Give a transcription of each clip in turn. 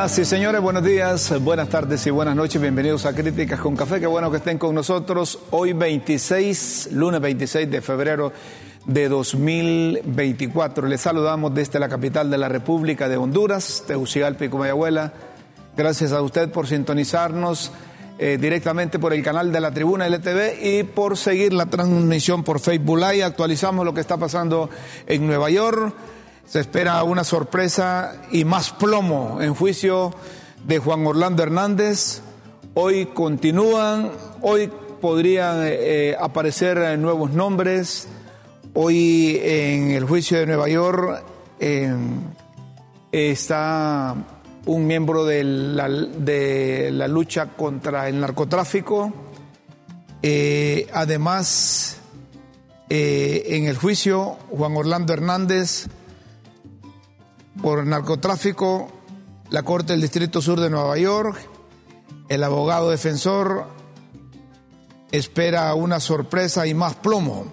Señoras y señores, buenos días, buenas tardes y buenas noches. Bienvenidos a Críticas con Café. Qué bueno que estén con nosotros hoy 26, lunes 26 de febrero de 2024. Les saludamos desde la capital de la República de Honduras, Tegucigalpa y Comayagüela. Gracias a usted por sintonizarnos eh, directamente por el canal de la Tribuna LTV y por seguir la transmisión por Facebook Live. Actualizamos lo que está pasando en Nueva York. Se espera una sorpresa y más plomo en juicio de Juan Orlando Hernández. Hoy continúan, hoy podrían eh, aparecer nuevos nombres. Hoy en el juicio de Nueva York eh, está un miembro de la, de la, lucha contra el narcotráfico. Eh, además, en el juicio, Juan Orlando Hernández por narcotráfico, la Corte del Distrito Sur de Nueva York, el abogado defensor espera una sorpresa y más plomo.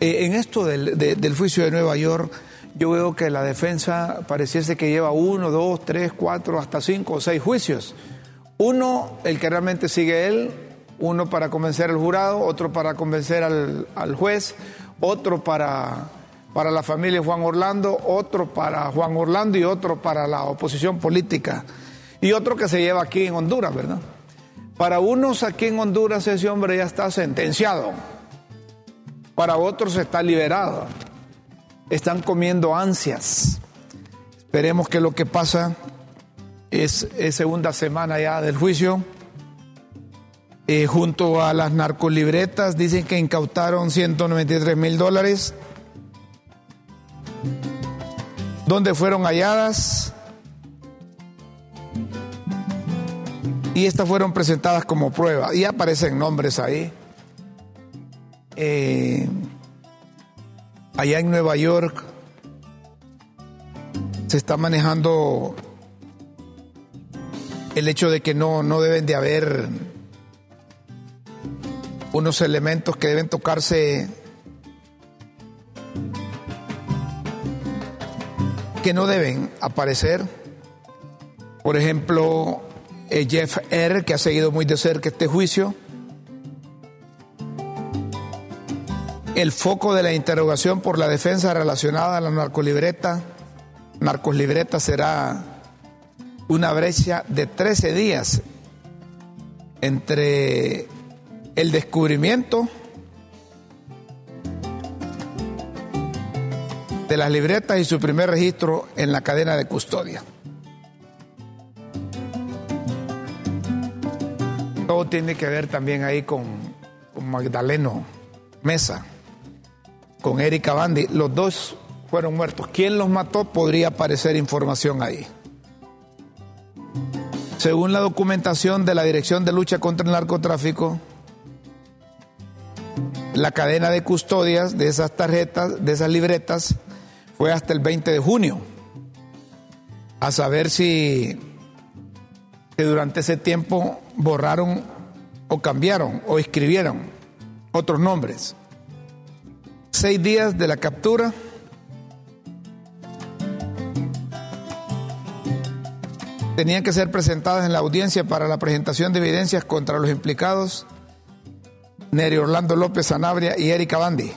Eh, en esto del, juicio de Nueva York, yo veo que la defensa pareciese que lleva uno, dos, tres, cuatro, hasta cinco o seis juicios. Uno, el que realmente sigue él, uno para convencer al jurado, otro para convencer al juez, otro para para la familia Juan Orlando, otro para Juan Orlando y otro para la oposición política. Y otro que se lleva aquí en Honduras, ¿verdad? Para unos aquí en Honduras ese hombre ya está sentenciado. Para otros está liberado. Están comiendo ansias. Esperemos que lo que pasa es, segunda semana ya del juicio. Eh, junto a las narcolibretas dicen que incautaron 193 mil dólares donde fueron halladas y estas fueron presentadas como prueba y aparecen nombres ahí. Eh, allá en Nueva York se está manejando el hecho de que no, no deben de haber unos elementos que deben tocarse que no deben aparecer. Por ejemplo, eh, Jeff R., que ha seguido muy de cerca este juicio. El foco de la interrogación por la defensa relacionada a la narcolibreta, narcoslibreta será una brecha de 13 días entre el descubrimiento de las libretas y su primer registro en la cadena de custodia. Todo tiene que ver también ahí con, Magdaleno Mesa, con Erika Bandi. Los dos fueron muertos. ¿Quién los mató? Podría aparecer información ahí. Según la documentación de la Dirección de Lucha contra el Narcotráfico, la cadena de custodias de esas tarjetas, de esas libretas, fue hasta el 20 de junio, a saber si durante ese tiempo borraron o cambiaron o escribieron otros nombres. Seis días de la captura. Tenían que ser presentadas en la audiencia para la presentación de evidencias contra los implicados Neri Orlando López Sanabria y Erika Bandi.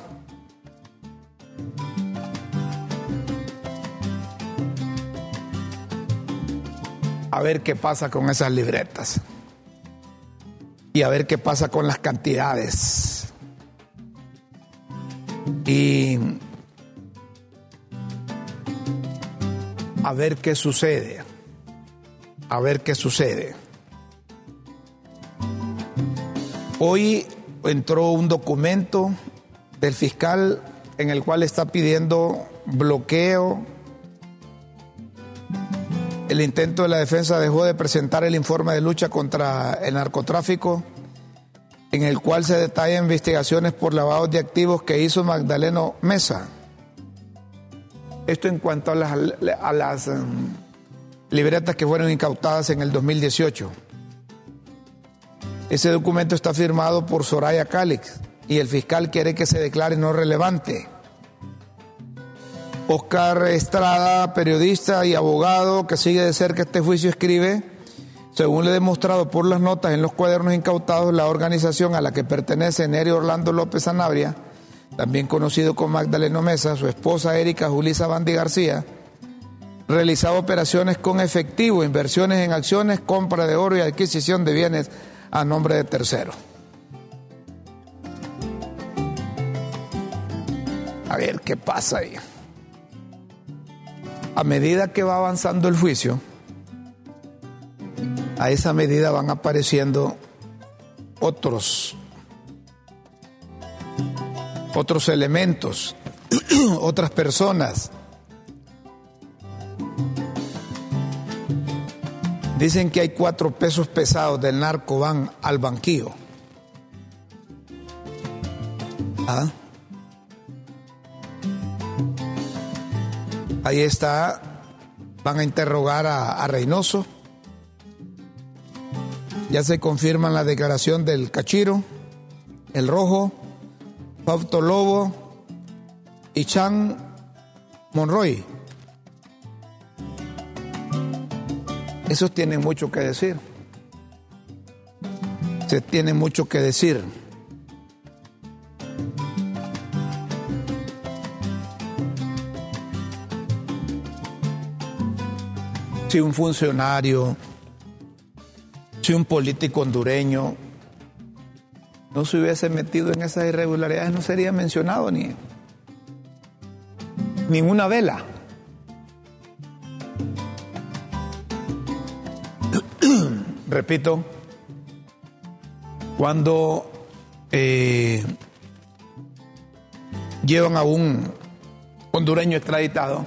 A ver qué pasa con esas libretas y a ver qué pasa con las cantidades. Y a ver qué sucede, a ver qué sucede. Hoy entró un documento del fiscal en el cual está pidiendo bloqueo el intento de la defensa dejó de presentar el informe de lucha contra el narcotráfico, en el cual se detallan investigaciones por lavado de activos que hizo Magdaleno Mesa. Esto en cuanto a las, em, libretas que fueron incautadas en el 2018. Ese documento está firmado por Soraya Calix y el fiscal quiere que se declare no relevante. Oscar Estrada, periodista y abogado que sigue de cerca este juicio, escribe, según le he demostrado por las notas en los cuadernos incautados, la organización a la que pertenece Nerio Orlando López Sanabria, también conocido como Magdaleno Mesa, su esposa Erika Julisa Bandi García, realizaba operaciones con efectivo, inversiones en acciones, compra de oro y adquisición de bienes a nombre de terceros. A ver qué pasa ahí a medida que va avanzando el juicio, a esa medida van apareciendo otros otros elementos, otras personas. Dicen que hay cuatro pesos pesados del narco van al banquillo. ¿Ah? Ahí está, van a interrogar a, Reynoso. Ya se confirma la declaración del Cachiro, el Rojo, Fausto Lobo y Chan Monroy. Esos tienen mucho que decir. Se tiene mucho que decir. Si un funcionario, si un político hondureño no se hubiese metido en esas irregularidades, no sería mencionado ni ninguna vela. Repito, cuando eh, llevan a un hondureño extraditado,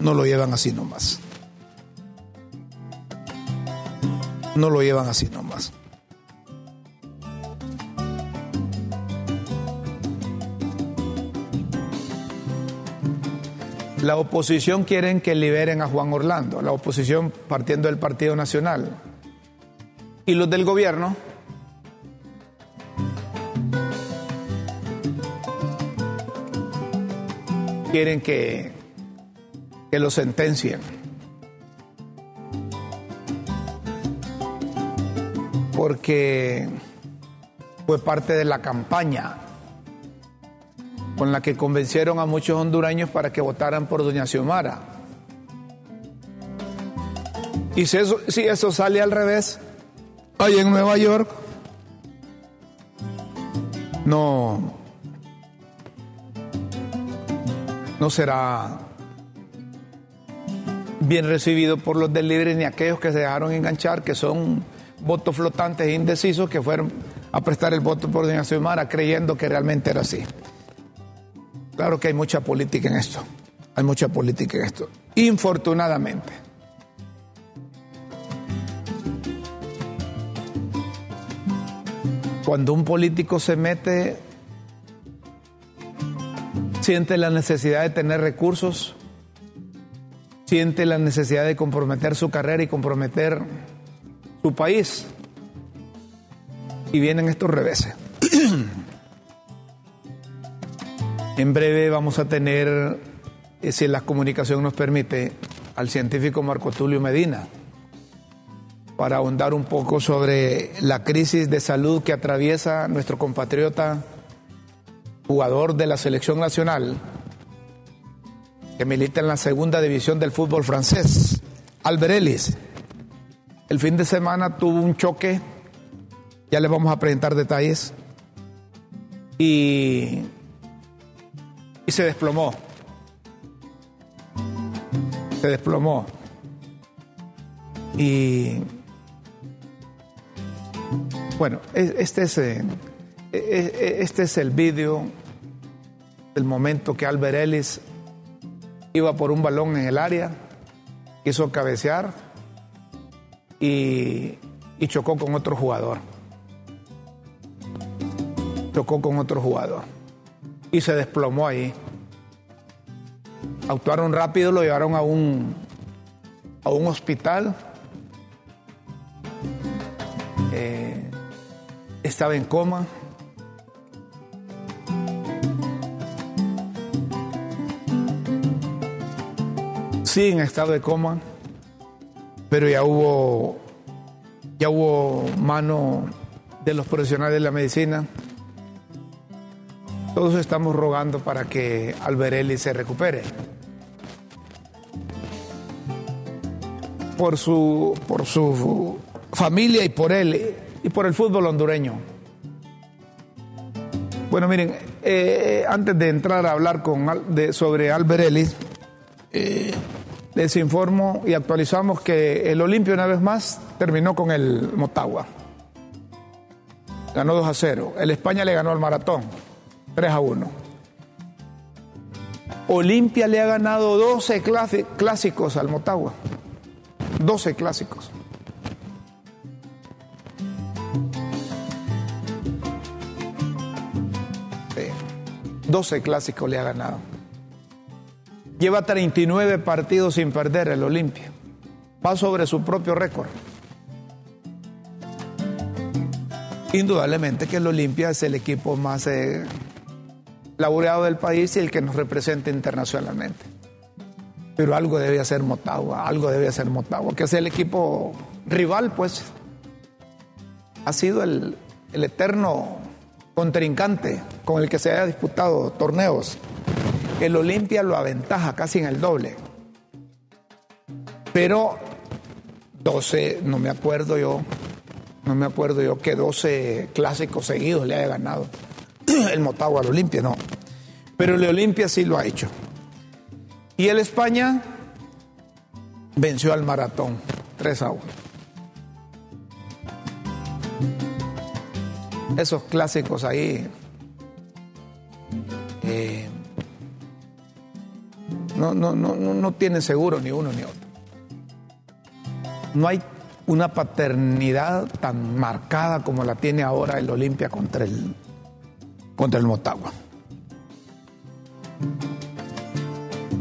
no lo llevan así nomás. No lo llevan así nomás. La oposición quieren que liberen a Juan Orlando, la oposición partiendo del Partido Nacional. Y los del gobierno quieren que que lo sentencien. Porque fue parte de la campaña con la que convencieron a muchos hondureños para que votaran por doña Xiomara. Y si eso, si eso sale al revés, ahí en Nueva York, no, no será bien recibido por los del Libre ni aquellos que se dejaron enganchar, que son votos flotantes e indecisos que fueron a prestar el voto por Doña Xiomara creyendo que realmente era así. Claro que hay mucha política en esto, hay mucha política en esto, infortunadamente. Cuando un político se mete, siente la necesidad de tener recursos, siente la necesidad de comprometer su carrera y comprometer su país. Y vienen estos reveses. en breve vamos a tener, eh, si la comunicación nos permite, al científico Marco Tulio Medina para ahondar un poco sobre la crisis de salud que atraviesa nuestro compatriota jugador de la selección nacional, que milita en la segunda división del fútbol francés, Albert Ellis. El fin de semana tuvo un choque, ya le vamos a presentar detalles, y, y se desplomó. Se desplomó. Y bueno, este es, e, e, este es el vídeo del momento que Albert Ellis iba por un balón en el área, quiso cabecear y, chocó con otro jugador. Chocó con otro jugador y se desplomó ahí. Actuaron rápido, lo llevaron a un, a un hospital. Eh, estaba en coma. Sí en estado de coma, pero ya hubo, ya hubo mano de los profesionales de la medicina. Todos estamos rogando para que Alberelli se recupere. Por su, por su familia y por él y por el fútbol hondureño. Bueno, miren, eh, antes de entrar a hablar con, sobre Alberelli, eh, les informo y actualizamos que el Olimpia una vez más terminó con el Motagua. Ganó 2 a 0. El España le ganó al Maratón 3 a 1. Olimpia le ha ganado 12 clásicos al Motagua. 12 clásicos. Sí. 12 clásicos le ha ganado. Lleva 39 partidos sin perder el Olimpia. Va sobre su propio récord. Indudablemente que el Olimpia es el equipo más eh, laureado del país y el que nos representa internacionalmente. Pero algo debe hacer Motagua, algo debe hacer Motagua, que es el equipo rival, pues. Ha sido el, el eterno contrincante con el que se haya disputado torneos el Olimpia lo aventaja casi en el doble. Pero 12, no me acuerdo yo, no me acuerdo yo que 12 clásicos seguidos le haya ganado el Motagua al Olimpia, no. Pero el Olimpia sí lo ha hecho. Y el España venció al Maratón 3 a 1. Esos clásicos ahí. Eh, no, no, no, no tiene seguro ni uno ni otro. No hay una paternidad tan marcada como la tiene ahora el Olimpia contra el, contra el Motagua.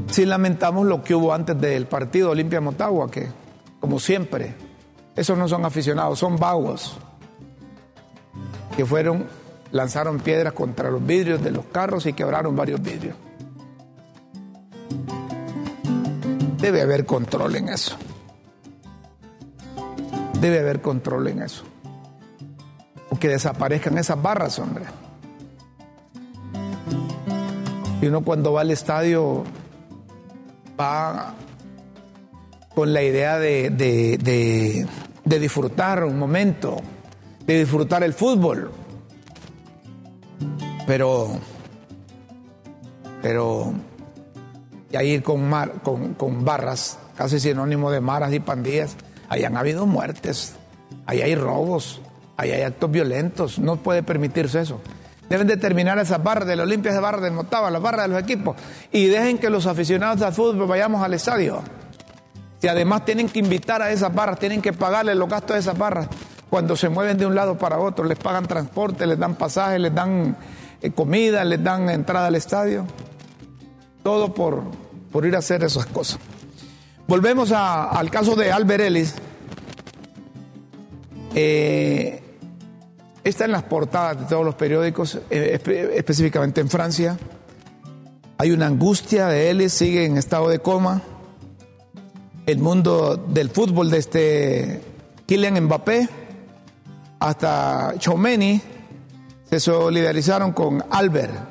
Sí lamentamos lo que hubo antes del partido Olimpia-Motagua, que como siempre, esos no son aficionados, son vagos, que fueron, lanzaron piedras contra los vidrios de los carros y quebraron varios vidrios. Debe haber control en eso. Debe haber control en eso. Que desaparezcan esas barras, hombre. Y uno cuando va al estadio va con la idea de, de disfrutar un momento, de disfrutar el fútbol. Pero, pero y ahí ir con, con, barras, casi sinónimo de maras y pandillas, ahí han habido muertes, ahí hay robos, ahí hay actos violentos, no puede permitirse eso. Deben determinar esas barras de la Olimpia, esas barras de Motagua, las barras de los equipos, y dejen que los aficionados al fútbol vayamos al estadio. Si además tienen que invitar a esas barras, tienen que pagarle los gastos de esas barras, cuando se mueven de un lado para otro, les pagan transporte, les dan pasajes, les dan eh, comida, les dan entrada al estadio. Todo por, por ir a hacer esas cosas. Volvemos al caso de Albert Ellis. Eh, está en las portadas de todos los periódicos, eh, específicamente en Francia. Hay una angustia de Ellis, sigue en estado de coma. El mundo del fútbol, desde Kylian Mbappé hasta Chomeni, se solidarizaron con Albert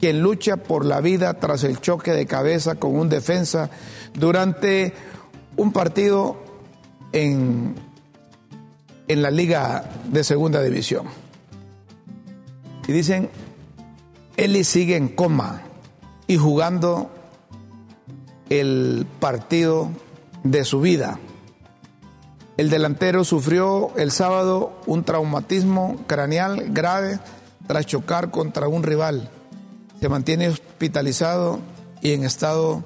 quien lucha por la vida tras el choque de cabeza con un defensa durante un partido en, en la liga de segunda división. Y dicen, Eli sigue en coma y jugando el partido de su vida. El delantero sufrió el sábado un traumatismo craneal grave tras chocar contra un rival mantiene hospitalizado y en estado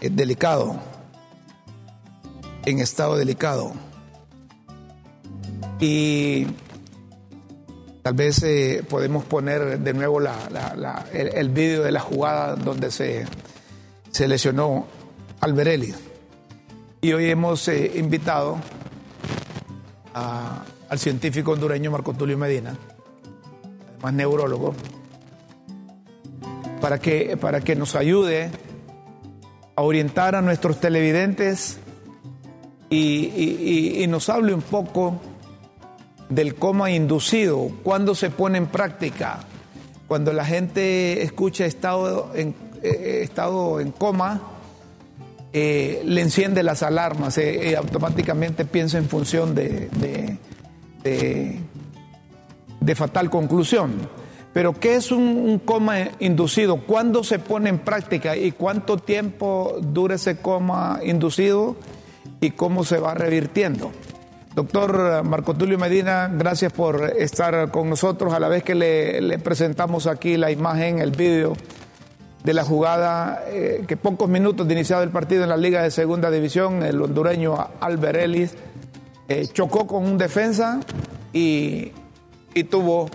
eh, delicado. En estado delicado. Y tal vez eh, podemos poner de nuevo el, vídeo de la jugada donde se, se lesionó Alberelli. Y hoy hemos eh, invitado al científico hondureño Marco Tulio Medina, además neurólogo, para que, para que nos ayude a orientar a nuestros televidentes y, nos hable un poco del coma inducido, cuándo se pone en práctica, cuando la gente escucha estado en, eh, estado en coma, eh, le enciende las alarmas, eh, automáticamente piensa en función de, de, fatal conclusión. Pero ¿qué es un, coma inducido? ¿Cuándo se pone en práctica y cuánto tiempo dura ese coma inducido y cómo se va revirtiendo? Doctor Marco Tulio Medina, gracias por estar con nosotros a la vez que le, presentamos aquí la imagen, el vídeo de la jugada eh, que pocos minutos de iniciado el partido en la Liga de Segunda División, el hondureño Albert Ellis eh, chocó con un defensa y tuvo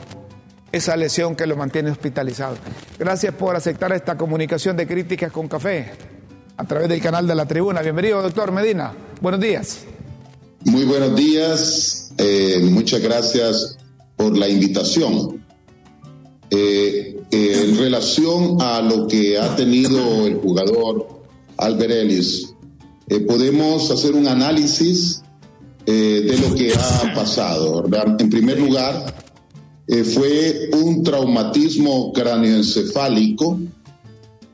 esa lesión que lo mantiene hospitalizado. Gracias por aceptar esta comunicación de críticas con café a través del canal de la tribuna. Bienvenido, doctor Medina. Buenos días. Muy buenos días. Eh, muchas gracias por la invitación. Eh, eh, en relación a lo que ha tenido el jugador Albert Ellis, podemos hacer un análisis de lo que ha pasado. En primer lugar, fue un traumatismo cráneoencefálico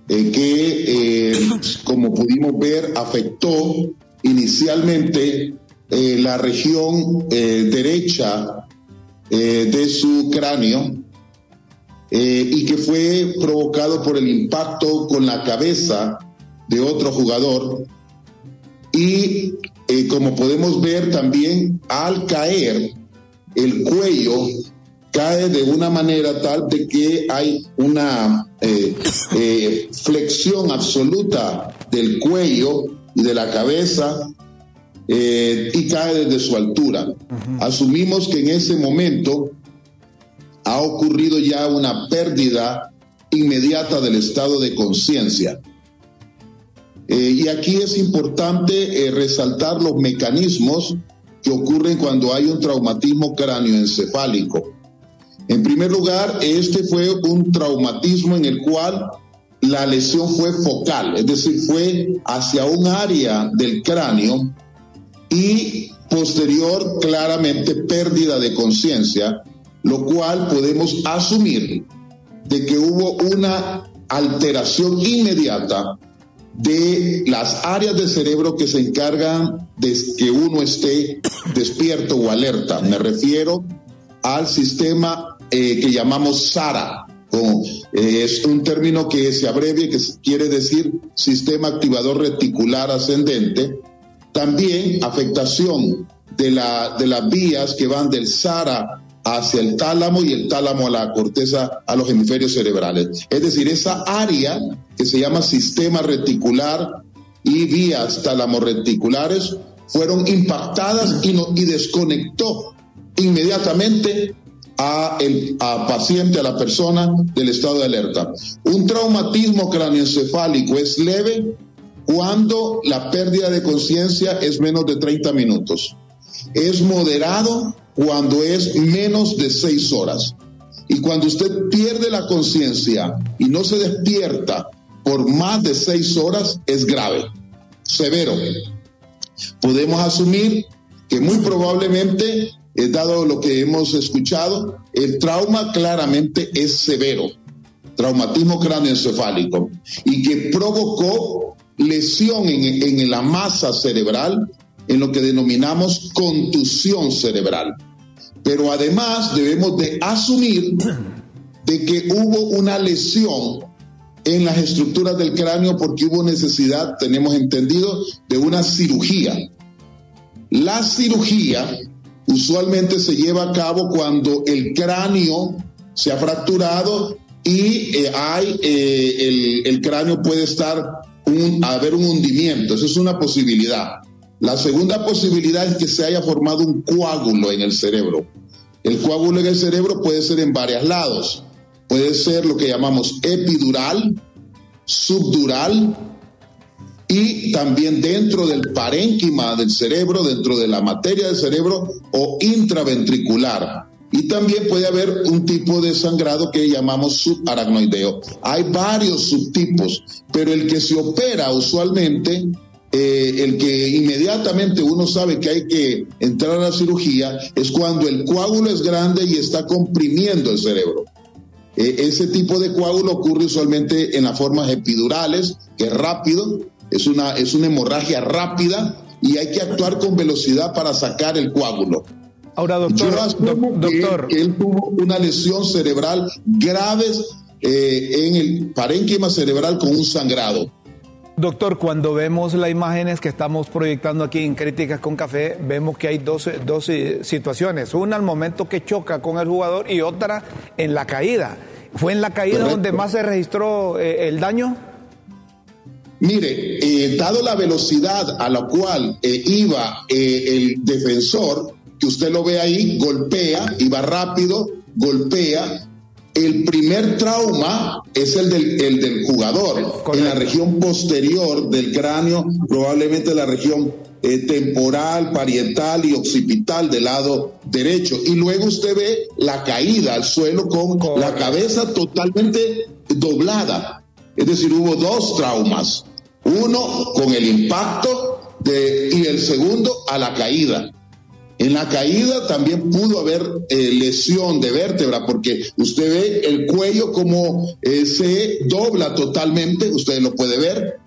que, como pudimos ver, afectó inicialmente la región derecha de su cráneo eh, y que fue provocado por el impacto con la cabeza de otro jugador. Y eh, como podemos ver también, al caer, el cuello cae de una manera tal de que hay una eh, flexión absoluta del cuello y de la cabeza y cae desde su altura. Asumimos que en ese momento ha ocurrido ya una pérdida inmediata del estado de conciencia. Eh, y aquí es importante eh, resaltar los mecanismos que ocurren cuando hay un traumatismo cráneoencefálico. En primer lugar, este fue un traumatismo en el cual la lesión fue focal, es decir, fue hacia un área del cráneo y posterior claramente pérdida de conciencia lo cual podemos asumir de que hubo una alteración inmediata de las áreas del cerebro que se encargan de que uno esté despierto o alerta. Me refiero al sistema eh, que llamamos SARA. Eh, es un término que se abrevia, que quiere decir sistema activador reticular ascendente. También afectación de, la, de las vías que van del SARA hacia el tálamo y el tálamo a la corteza, a los hemisferios cerebrales. Es decir, esa área que se llama sistema reticular y vías reticulares fueron impactadas y, no, y desconectó inmediatamente a el a paciente, a la persona del estado de alerta. Un traumatismo cráneoencefálico es leve cuando la pérdida de conciencia es menos de 30 minutos. Es moderado cuando es menos de seis horas. Y cuando usted pierde la conciencia y no se despierta por más de seis horas, es grave, severo. Podemos asumir que muy probablemente, eh, dado lo que hemos escuchado, el trauma claramente es severo, traumatismo cráneoencefálico, y que provocó lesión en, en la masa cerebral en lo que denominamos contusión cerebral. Pero además debemos de asumir de que hubo una lesión en las estructuras del cráneo porque hubo necesidad, tenemos entendido, de una cirugía. La cirugía usualmente se lleva a cabo cuando el cráneo se ha fracturado y eh, hay, eh, el, cráneo puede estar, un, haber un hundimiento, eso es una posibilidad. La segunda posibilidad es que se haya formado un coágulo en el cerebro. El coágulo en el cerebro puede ser en varios lados. Puede ser lo que llamamos epidural, subdural y también dentro del parénquima del cerebro, dentro de la materia del cerebro o intraventricular. y también puede haber un tipo de sangrado que llamamos subaracnoideo. Hay varios subtipos, pero el que se opera usualmente, eh, el que inmediatamente uno sabe que hay que entrar a la cirugía, es cuando el coágulo es grande y está comprimiendo el cerebro. Eh, ese tipo de coágulo ocurre usualmente en las formas epidurales, que es rápido, es una, es una hemorragia rápida y hay que actuar con velocidad para sacar el coágulo. Ahora, doctor, doctor. él tuvo una lesión cerebral grave eh, en el parénquima cerebral con un sangrado. Doctor, cuando vemos las imágenes que estamos proyectando aquí en Críticas con Café, vemos que hay dos, dos situaciones. Una al momento que choca con el jugador y otra en la caída. ¿Fue en la caída donde más se registró eh, el daño? Mire, eh, dado la velocidad a la cual iba el defensor, usted lo ve ahí, golpea va rápido, golpea. El primer trauma es el del, el del jugador, en la región posterior del cráneo, probablemente la región eh, temporal, parietal y occipital del lado derecho. Y luego usted ve la caída al suelo con la cabeza totalmente doblada. Es decir, hubo dos traumas. Uno con el impacto de, y el segundo a la caída. En la caída también pudo haber eh, lesión de vértebra, porque usted ve el cuello como eh, se dobla totalmente, usted lo puede ver.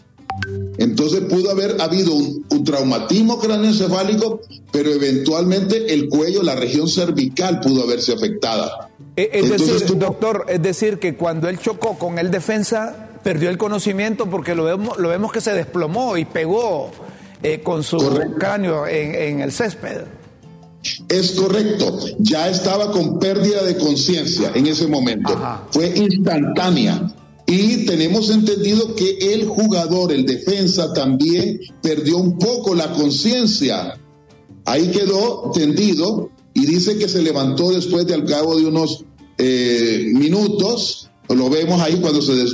Entonces pudo haber habido un, traumatismo craneoencefálico, pero eventualmente el cuello, la región cervical pudo haberse afectada. Eh, es decir, doctor, es decir, que cuando él chocó con el defensa, perdió el conocimiento porque lo vemos, lo vemos que se desplomó y pegó con su cráneo en el césped. Es correcto, ya estaba con pérdida de conciencia en ese momento, fue instantánea. Y tenemos entendido que el jugador, el defensa, también perdió un poco la conciencia. Ahí quedó tendido y dice que se levantó después de al cabo de unos eh, minutos. Lo vemos ahí cuando se,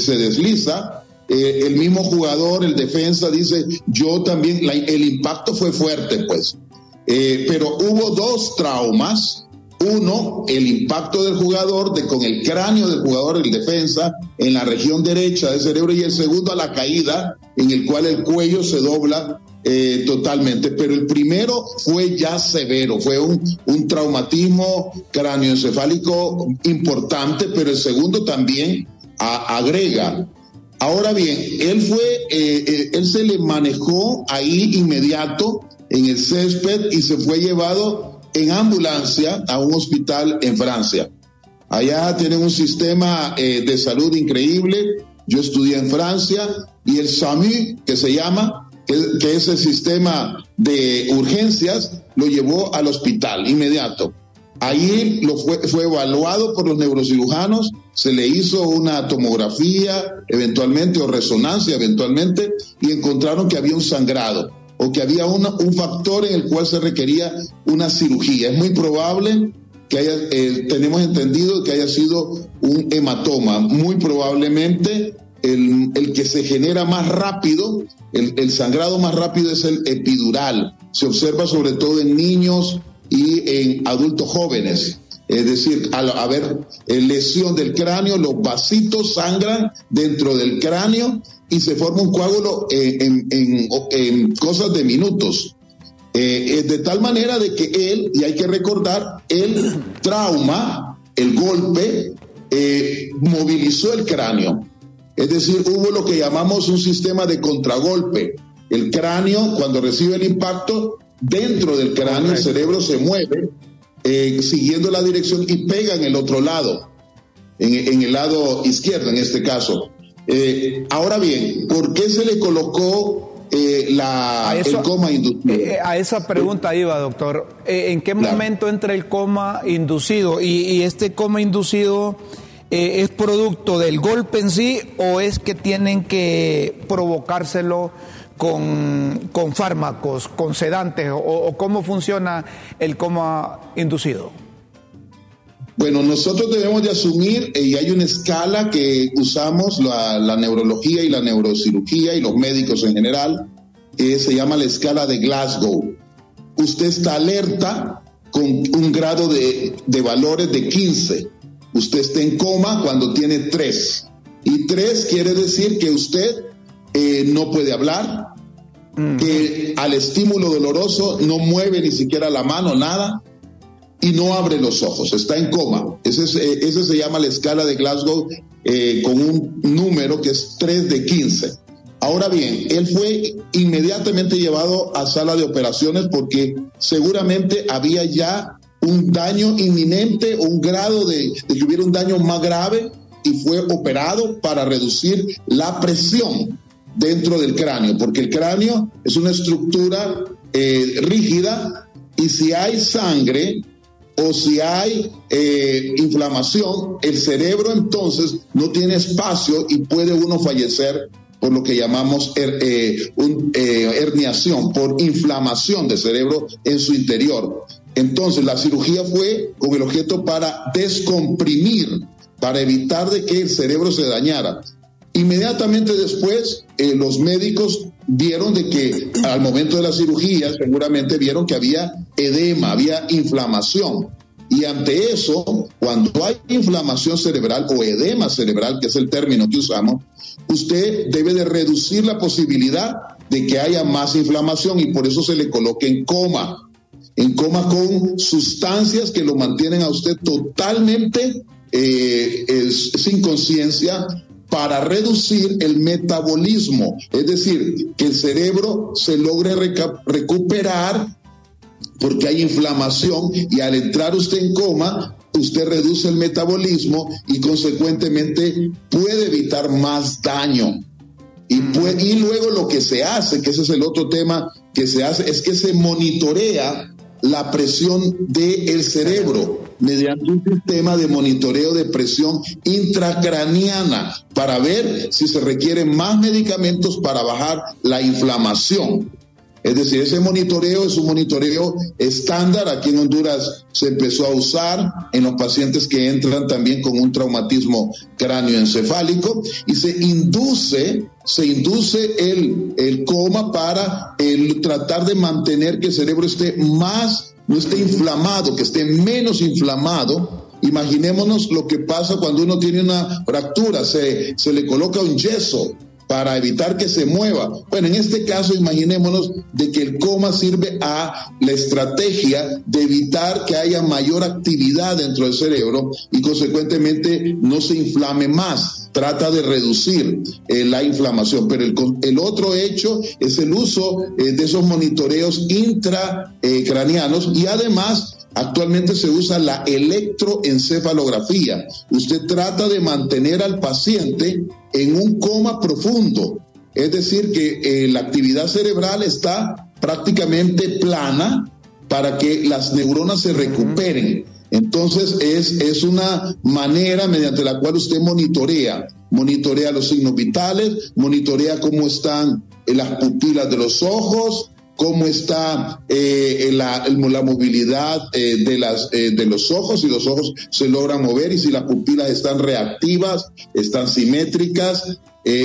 se desliza. Eh, el mismo jugador, el defensa, dice, yo también, el impacto fue fuerte, pues. Eh, pero hubo dos traumas. Uno, el impacto del jugador de, con el cráneo del jugador, el defensa, en la región derecha del cerebro, y el segundo a la caída, en el cual el cuello se dobla eh, totalmente. Pero el primero fue ya severo, fue un, un traumatismo cráneoencefálico importante, pero el segundo también agrega Ahora bien, él fue, eh, él se le manejó ahí inmediato en el césped y se fue llevado en ambulancia a un hospital en Francia. Allá tienen un sistema eh, de salud increíble. Yo estudié en Francia y el SAMU, que se llama, que, es el sistema de urgencias, lo llevó al hospital inmediato. Ahí lo fue, fue evaluado por los neurocirujanos, se le hizo una tomografía eventualmente o resonancia eventualmente y encontraron que había un sangrado o que había un factor en el cual se requería una cirugía. Es muy probable que haya, eh, tenemos entendido que haya sido un hematoma. Muy probablemente el, que se genera más rápido, el, sangrado más rápido es el epidural. Se observa sobre todo en niños y en adultos jóvenes. Es decir, al haber eh, lesión del cráneo, los vasitos sangran dentro del cráneo y se forma un coágulo en, cosas de minutos. Eh, de tal manera de que él, y hay que recordar, el trauma, el golpe, eh, movilizó el cráneo. Es decir, hubo lo que llamamos un sistema de contragolpe. El cráneo, cuando recibe el impacto, dentro del cráneo el cerebro se mueve eh, siguiendo la dirección y pega en el otro lado, en, el lado izquierdo en este caso. Eh, ahora bien, ¿por qué se le colocó eh, la, el coma inducido? a esa pregunta iba, doctor. ¿En qué momento entra el coma inducido? ¿Y, este coma inducido es producto del golpe en sí o es que tienen que provocárselo? con, con fármacos, con sedantes, o, cómo funciona el coma inducido? Bueno, nosotros debemos de asumir, eh, y hay una escala que usamos, la, neurología y la neurocirugía y los médicos en general, que se llama la escala de Glasgow. Usted está alerta con un grado de, de valores de 15. Usted está en coma cuando tiene 3. Y 3 quiere decir que usted eh, no puede hablar, que al estímulo doloroso no mueve ni siquiera la mano, nada, y no abre los ojos, está en coma. Ese, eh, ese se llama la escala de Glasgow eh, con un número que es 3 de 15. Ahora bien, él fue inmediatamente llevado a sala de operaciones porque seguramente había ya un daño inminente o un grado de, de que hubiera un daño más grave y fue operado para reducir la presión dentro del cráneo, porque el cráneo es una estructura eh, rígida y si hay sangre o si hay eh, inflamación, el cerebro entonces no tiene espacio y puede uno fallecer por lo que llamamos eh, herniación, por inflamación del cerebro en su interior. Entonces la cirugía fue con el objeto para descomprimir, para evitar de que el cerebro se dañara. Inmediatamente después, eh, los médicos vieron de que al momento de la cirugía seguramente vieron que había edema, había inflamación. Y ante eso, cuando hay inflamación cerebral o edema cerebral, que es el término que usamos, usted debe de reducir la posibilidad de que haya más inflamación y por eso se le coloque en coma. En coma con sustancias que lo mantienen a usted totalmente eh, sin conciencia para reducir el metabolismo, es decir, que el cerebro se logre recuperar porque hay inflamación y al entrar usted en coma, usted reduce el metabolismo y consecuentemente puede evitar más daño. Y, y luego lo que se hace, que ese es el otro tema que se hace, es que se monitorea la presión del cerebro mediante un sistema de monitoreo de presión intracraniana para ver si se requieren más medicamentos para bajar la inflamación. Es decir, ese monitoreo es un monitoreo estándar. Aquí en Honduras se empezó a usar en los pacientes que entran también con un traumatismo cráneoencefálico y se induce, se induce el, el coma para el tratar de mantener que el cerebro esté más, no esté inflamado, que esté menos inflamado Imaginémonos lo que pasa cuando uno tiene una fractura, se, se, le coloca un yeso para evitar que se mueva. Bueno, en este caso imaginémonos de que el coma sirve a la estrategia de evitar que haya mayor actividad dentro del cerebro y consecuentemente no se inflame más. Trata de reducir eh, la inflamación, pero el, el, otro hecho es el uso eh, de esos monitoreos intracranianos y además Actualmente se usa la electroencefalografía. Usted trata de mantener al paciente en un coma profundo. Es decir, que eh, la actividad cerebral está prácticamente plana para que las neuronas se recuperen. Entonces es, es una manera mediante la cual usted monitorea, monitorea los signos vitales, monitorea cómo están eh, las pupilas de los ojos, cómo está eh, la, la, movilidad eh, de, las, eh, de los ojos, si los ojos se logran mover y si las pupilas están reactivas, están simétricas.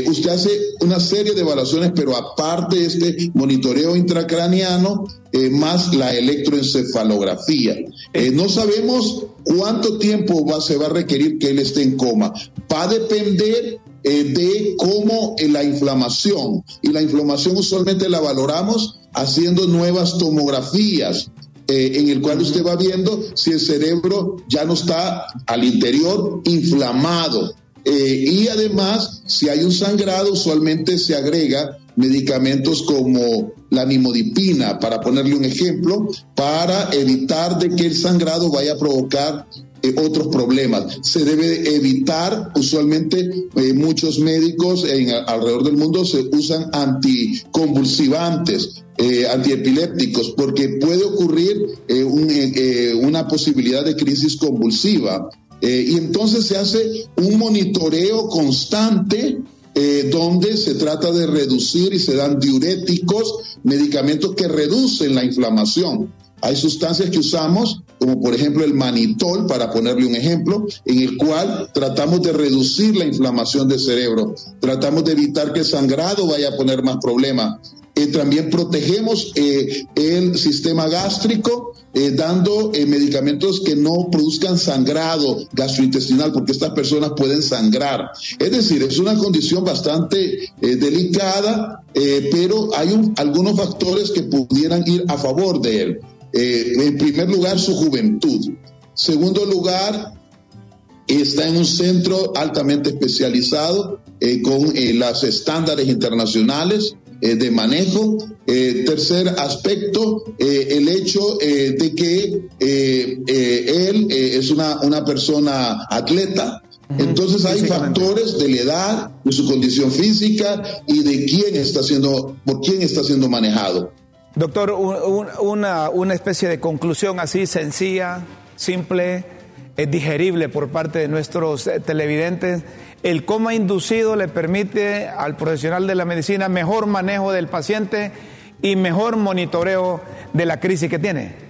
usted hace una serie de evaluaciones, pero aparte de este monitoreo intracraniano, más la electroencefalografía. no sabemos cuánto tiempo va, se va a requerir que él esté en coma. Va a depender de cómo la inflamación, y la inflamación usualmente la valoramos haciendo nuevas tomografías, eh, en el cual usted va viendo si el cerebro ya no está al interior inflamado. Eh, y además, si hay un sangrado, usualmente se agrega medicamentos como la nimodipina, para ponerle un ejemplo, para evitar de que el sangrado vaya a provocar eh, otros problemas. Se debe evitar, usualmente muchos médicos alrededor del mundo se usan anticonvulsivantes eh, antiepilépticos, porque puede ocurrir eh, eh, una posibilidad de crisis convulsiva. y entonces se hace un monitoreo constante donde se trata de reducir y se dan diuréticos, medicamentos que reducen la inflamación. Hay sustancias que usamos, como por ejemplo el manitol, para ponerle un ejemplo, en el cual tratamos de reducir la inflamación del cerebro, tratamos de evitar que el sangrado vaya a poner más problemas. Eh, también protegemos eh, el sistema gástrico eh, dando medicamentos que no produzcan sangrado gastrointestinal, porque estas personas pueden sangrar. Es decir, es una condición bastante delicada, pero hay algunos factores que pudieran ir a favor de él. En primer lugar, su juventud. Segundo lugar, está en un centro altamente especializado con los estándares internacionales. Eh, de manejo. Eh, tercer aspecto, eh, el hecho de que él es una, una persona atleta, entonces hay factores de la edad, de su condición física y de quién está siendo, por quién está siendo manejado. Doctor, una, una especie de conclusión así sencilla, simple, digerible por parte de nuestros televidentes el coma inducido le permite al profesional de la medicina mejor manejo del paciente y mejor monitoreo de la crisis que tiene.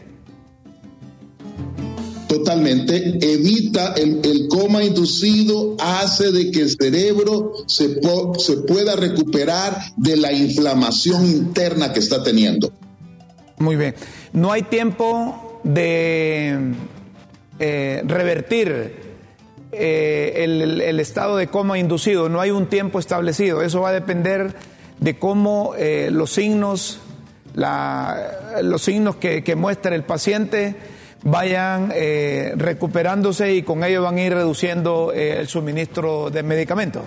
Totalmente, evita el, coma inducido, hace de que el cerebro se, se pueda recuperar de la inflamación interna que está teniendo. Muy bien, no hay tiempo de eh, revertir eh, el, estado de coma inducido, no hay un tiempo establecido, eso va a depender de cómo eh, los signos, los signos que, muestra el paciente vayan eh, recuperándose y con ello van a ir reduciendo el suministro de medicamentos.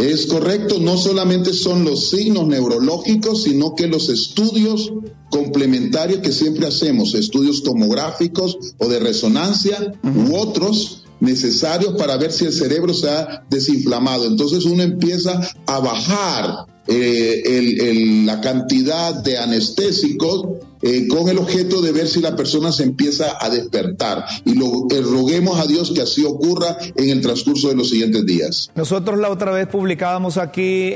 Es correcto, no solamente son los signos neurológicos, sino que los estudios complementarios que siempre hacemos, estudios tomográficos o de resonancia u otros, necesarios para ver si el cerebro se ha desinflamado. Entonces uno empieza a bajar eh, la cantidad de anestésicos eh, con el objeto de ver si la persona se empieza a despertar. Y lo, eh, roguemos a Dios que así ocurra en el transcurso de los siguientes días. Nosotros la otra vez publicábamos aquí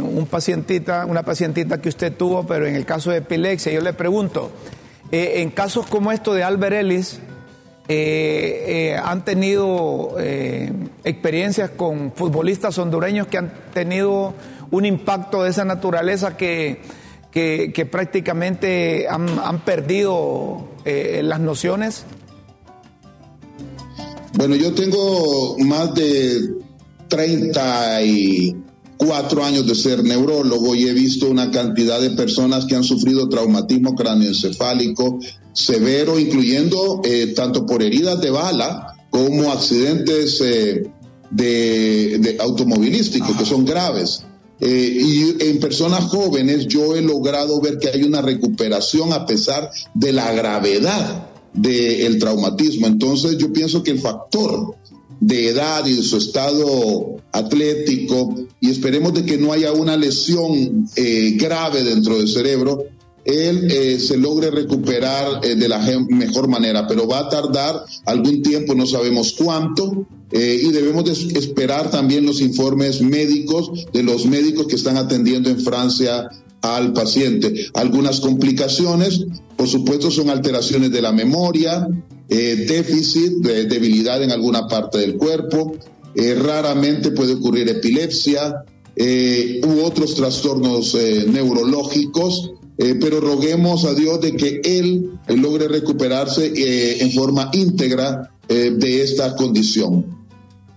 un pacientita, una pacientita que usted tuvo, pero en el caso de epilepsia, yo le pregunto, en casos como esto de Albert Ellis, eh, eh, han tenido eh, experiencias con futbolistas hondureños que han tenido un impacto de esa naturaleza que, que, prácticamente han, perdido las nociones? Bueno, yo tengo más de 34 años de ser neurólogo y he visto una cantidad de personas que han sufrido traumatismo cráneoencefálico, severo, incluyendo eh, tanto por heridas de bala como accidentes eh, de, automovilísticos que son graves. Eh, y en personas jóvenes yo he logrado ver que hay una recuperación a pesar de la gravedad del traumatismo. Entonces yo pienso que el factor de edad y de su estado atlético y esperemos de que no haya una lesión grave dentro del cerebro, él eh, se logre recuperar eh, de la mejor manera, pero va a tardar algún tiempo, no sabemos cuánto, eh, y debemos esperar también los informes médicos de los médicos que están atendiendo en Francia al paciente. Algunas complicaciones, por supuesto, son alteraciones de la memoria, déficit, debilidad en alguna parte del cuerpo, raramente puede ocurrir epilepsia, u otros trastornos neurológicos eh, pero roguemos a Dios de que Él, logre recuperarse eh, en forma íntegra eh, de esta condición.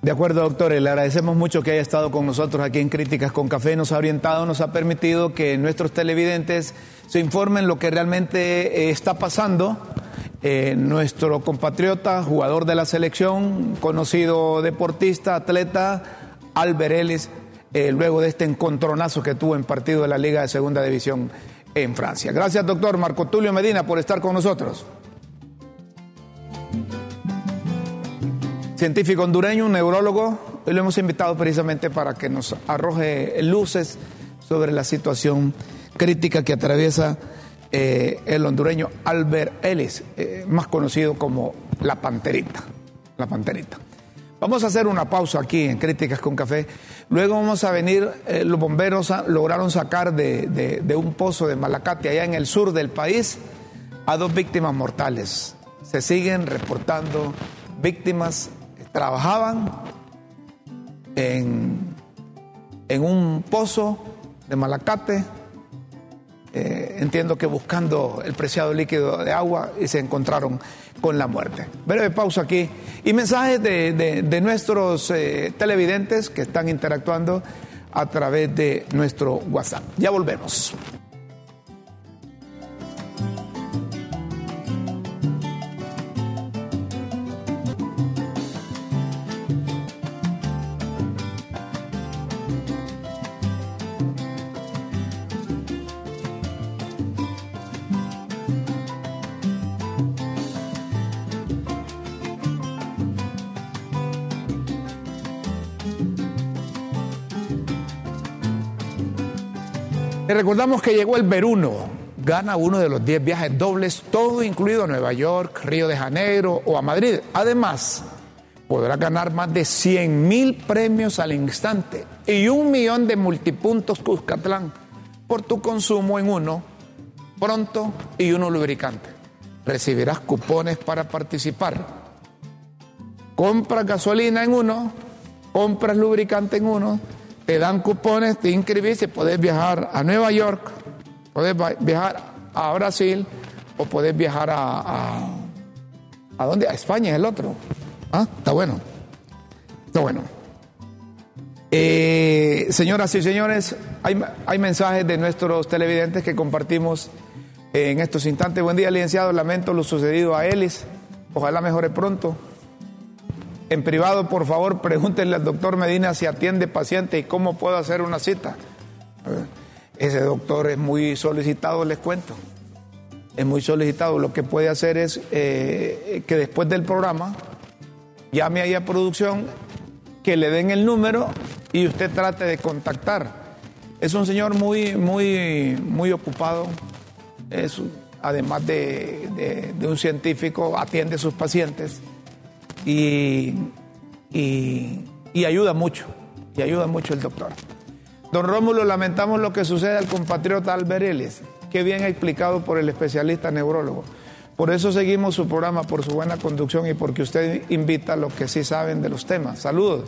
De acuerdo, doctor, le agradecemos mucho que haya estado con nosotros aquí en Críticas con Café, nos ha orientado, nos ha permitido que nuestros televidentes se informen lo que realmente está pasando. nuestro compatriota, jugador de la selección, conocido deportista, atleta, Albert Ellis, luego de este encontronazo que tuvo en partido de la Liga de Segunda División en Francia. Gracias, doctor Marco Tulio Medina, por estar con nosotros. Científico hondureño, un neurólogo, hoy lo hemos invitado precisamente para que nos arroje luces sobre la situación crítica que atraviesa eh, el hondureño Albert Ellis, eh, más conocido como la Panterita. La Panterita. Vamos a hacer una pausa aquí en Críticas con Café. Luego vamos a venir, eh, los bomberos lograron sacar de, un pozo de Malacate allá en el sur del país a dos víctimas mortales. Se siguen reportando víctimas trabajaban en, en un pozo de Malacate, eh, entiendo que buscando el preciado líquido de agua y se encontraron con la muerte. Breve pausa aquí y mensajes de, nuestros eh, televidentes que están interactuando a través de nuestro WhatsApp. Ya volvemos. Recordamos que llegó el Veruno, gana uno de los 10 viajes dobles, todo incluido a Nueva York, Río de Janeiro o a Madrid. Además, podrá ganar más de 100 mil premios al instante y un millón de multipuntos Cuscatlán por tu consumo en uno, pronto y uno lubricante. Recibirás cupones para participar. Compras gasolina en uno, compras lubricante en uno te dan cupones, te inscribís y podés viajar a Nueva York, podés viajar a Brasil o podés viajar a, a, dónde? A España es el otro. Ah, está bueno. Está bueno. Eh, señoras y señores, hay, hay mensajes de nuestros televidentes que compartimos en estos instantes. Buen día, licenciado. Lamento lo sucedido a Elis. Ojalá mejore pronto. En privado, por favor, pregúntenle al doctor Medina si atiende paciente y cómo puedo hacer una cita. Ese doctor es muy solicitado, les cuento. Es muy solicitado. Lo que puede hacer es eh, que después del programa llame ahí a producción, que le den el número y usted trate de contactar. Es un señor muy, muy, muy ocupado. Además de, de un científico, atiende a sus pacientes y, y, ayuda mucho, y ayuda mucho el doctor. Don Rómulo, lamentamos lo que sucede al compatriota Albereles, que bien explicado por el especialista neurólogo. Por eso seguimos su programa, por su buena conducción y porque usted invita a los que sí saben de los temas. Saludos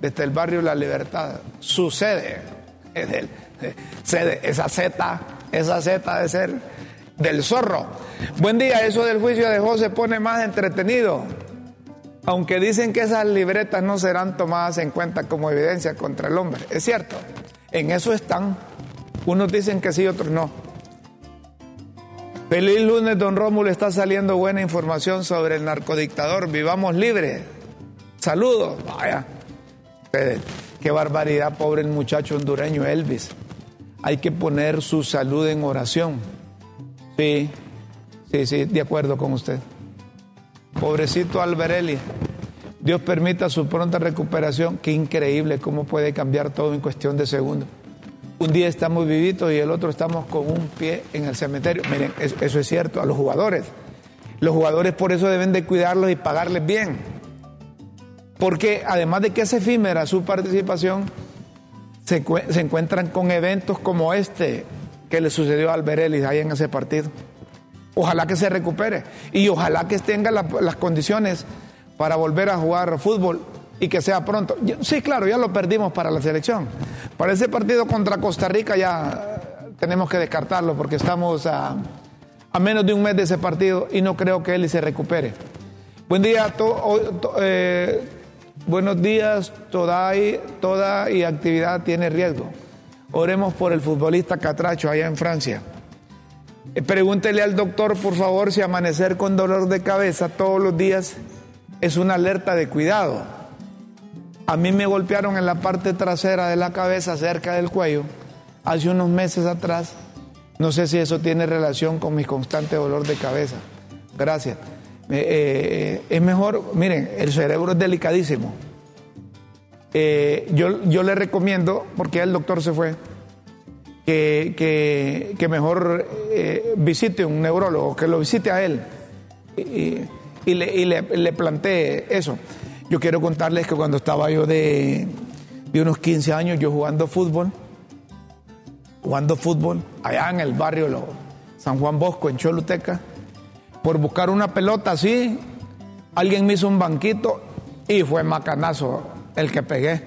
desde el barrio La Libertad. Sucede, esa Z, esa Z de ser del zorro. Buen día, eso del juicio de José pone más entretenido aunque dicen que esas libretas no serán tomadas en cuenta como evidencia contra el hombre. Es cierto, en eso están. Unos dicen que sí, otros no. Feliz lunes, don Rómulo, está saliendo buena información sobre el narcodictador. Vivamos libres. Saludos. Vaya. Qué barbaridad, pobre el muchacho hondureño Elvis. Hay que poner su salud en oración. Sí, sí, sí, de acuerdo con usted. Pobrecito Alberelli. Dios permita su pronta recuperación. Qué increíble cómo puede cambiar todo en cuestión de segundos. Un día estamos vivitos y el otro estamos con un pie en el cementerio. Miren, eso es cierto, a los jugadores. Los jugadores por eso deben de cuidarlos y pagarles bien. Porque además de que es efímera su participación, se, encuentran con eventos como este que le sucedió a Alberelli ahí en ese partido. Ojalá que se recupere y ojalá que tenga las condiciones para volver a jugar fútbol y que sea pronto. Sí, claro, ya lo perdimos para la selección. Para ese partido contra Costa Rica ya tenemos que descartarlo porque estamos a, menos de un mes de ese partido y no creo que él se recupere. Buen día, eh, buenos días, toda y, toda y actividad tiene riesgo. Oremos por el futbolista Catracho allá en Francia. Eh, pregúntele al doctor, por favor, si amanecer con dolor de cabeza todos los días es una alerta de cuidado. A mí me golpearon en la parte trasera de la cabeza, cerca del cuello, hace unos meses atrás. No sé si eso tiene relación con mi constante dolor de cabeza. Gracias. Eh, eh, es mejor, miren, el cerebro es delicadísimo. yo, yo le recomiendo, porque el doctor se fue, que, que, mejor eh, visite un neurólogo, que lo visite a él y, y, le, y le, plantee eso. Yo quiero contarles que cuando estaba yo de, de unos 15 años, yo jugando fútbol, jugando fútbol allá en el barrio San Juan Bosco, en Choluteca, por buscar una pelota así, alguien me hizo un banquito y fue macanazo el que pegué.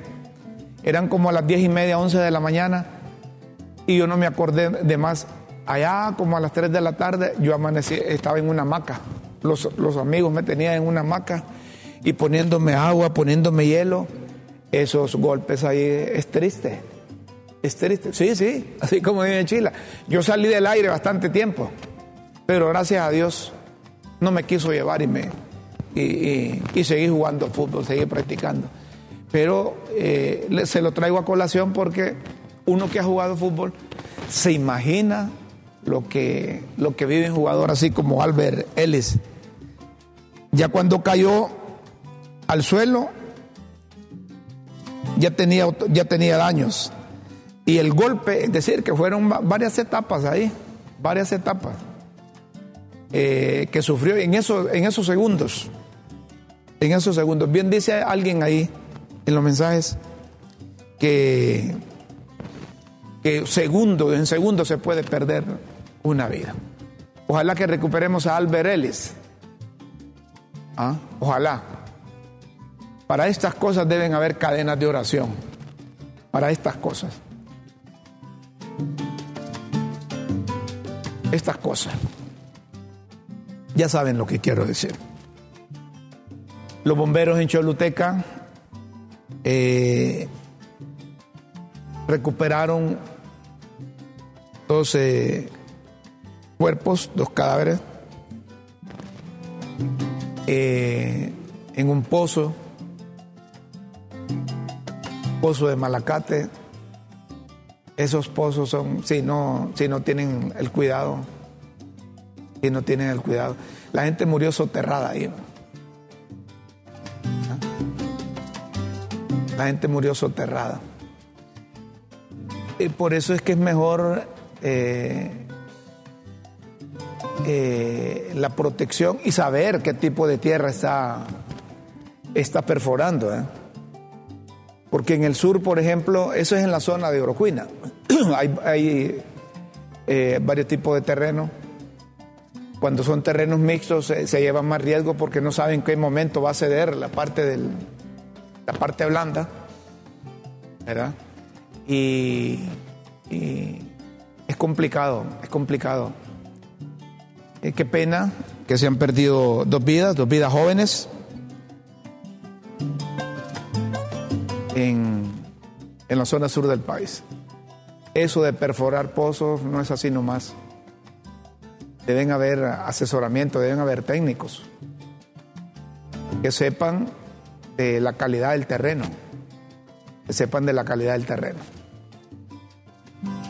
Eran como a las diez y media, once de la mañana y yo no me acordé de más. Allá como a las 3 de la tarde yo amanecí, estaba en una hamaca. Los, los amigos me tenían en una hamaca y poniéndome agua, poniéndome hielo. Esos golpes ahí es triste. Es triste. Sí, sí, así como vive Chile. Yo salí del aire bastante tiempo, pero gracias a Dios no me quiso llevar y me y, seguí jugando fútbol, seguí practicando. Pero eh, se lo traigo a colación porque uno que ha jugado fútbol se imagina lo que, lo que vive un jugador así como Albert Ellis. Ya cuando cayó al suelo, ya tenía, ya tenía daños. Y el golpe, es decir, que fueron varias etapas ahí, varias etapas eh, que sufrió en, en esos segundos. En esos segundos. Bien dice alguien ahí en los mensajes que que segundo, en segundo se puede perder una vida. Ojalá que recuperemos a Albert Ellis. ¿Ah? Ojalá. Para estas cosas deben haber cadenas de oración. Para estas cosas. Estas cosas. Ya saben lo que quiero decir. Los bomberos en Choluteca eh, recuperaron 12 cuerpos, dos cadáveres, eh, en un pozo, pozo de Malacate. Esos pozos son, si no, si no tienen el cuidado, si no tienen el cuidado. La gente murió soterrada ahí. La gente murió soterrada. Y por eso es que es mejor eh, eh, la protección y saber qué tipo de tierra está, perforando. ¿eh? Porque en el sur, por ejemplo, eso es en la zona de Orocuina. hay, varios tipos de terreno. Cuando son terrenos mixtos se, se lleva más riesgo porque no saben en qué momento va a ceder la parte, del, la parte blanda. ¿Verdad? y es complicado, es complicado. Eh, qué pena que se han perdido dos vidas, dos vidas jóvenes en, en la zona sur del país. Eso de perforar pozos no es así nomás. Deben haber asesoramiento, deben haber técnicos que sepan de la calidad del terreno, que sepan de la calidad del terreno.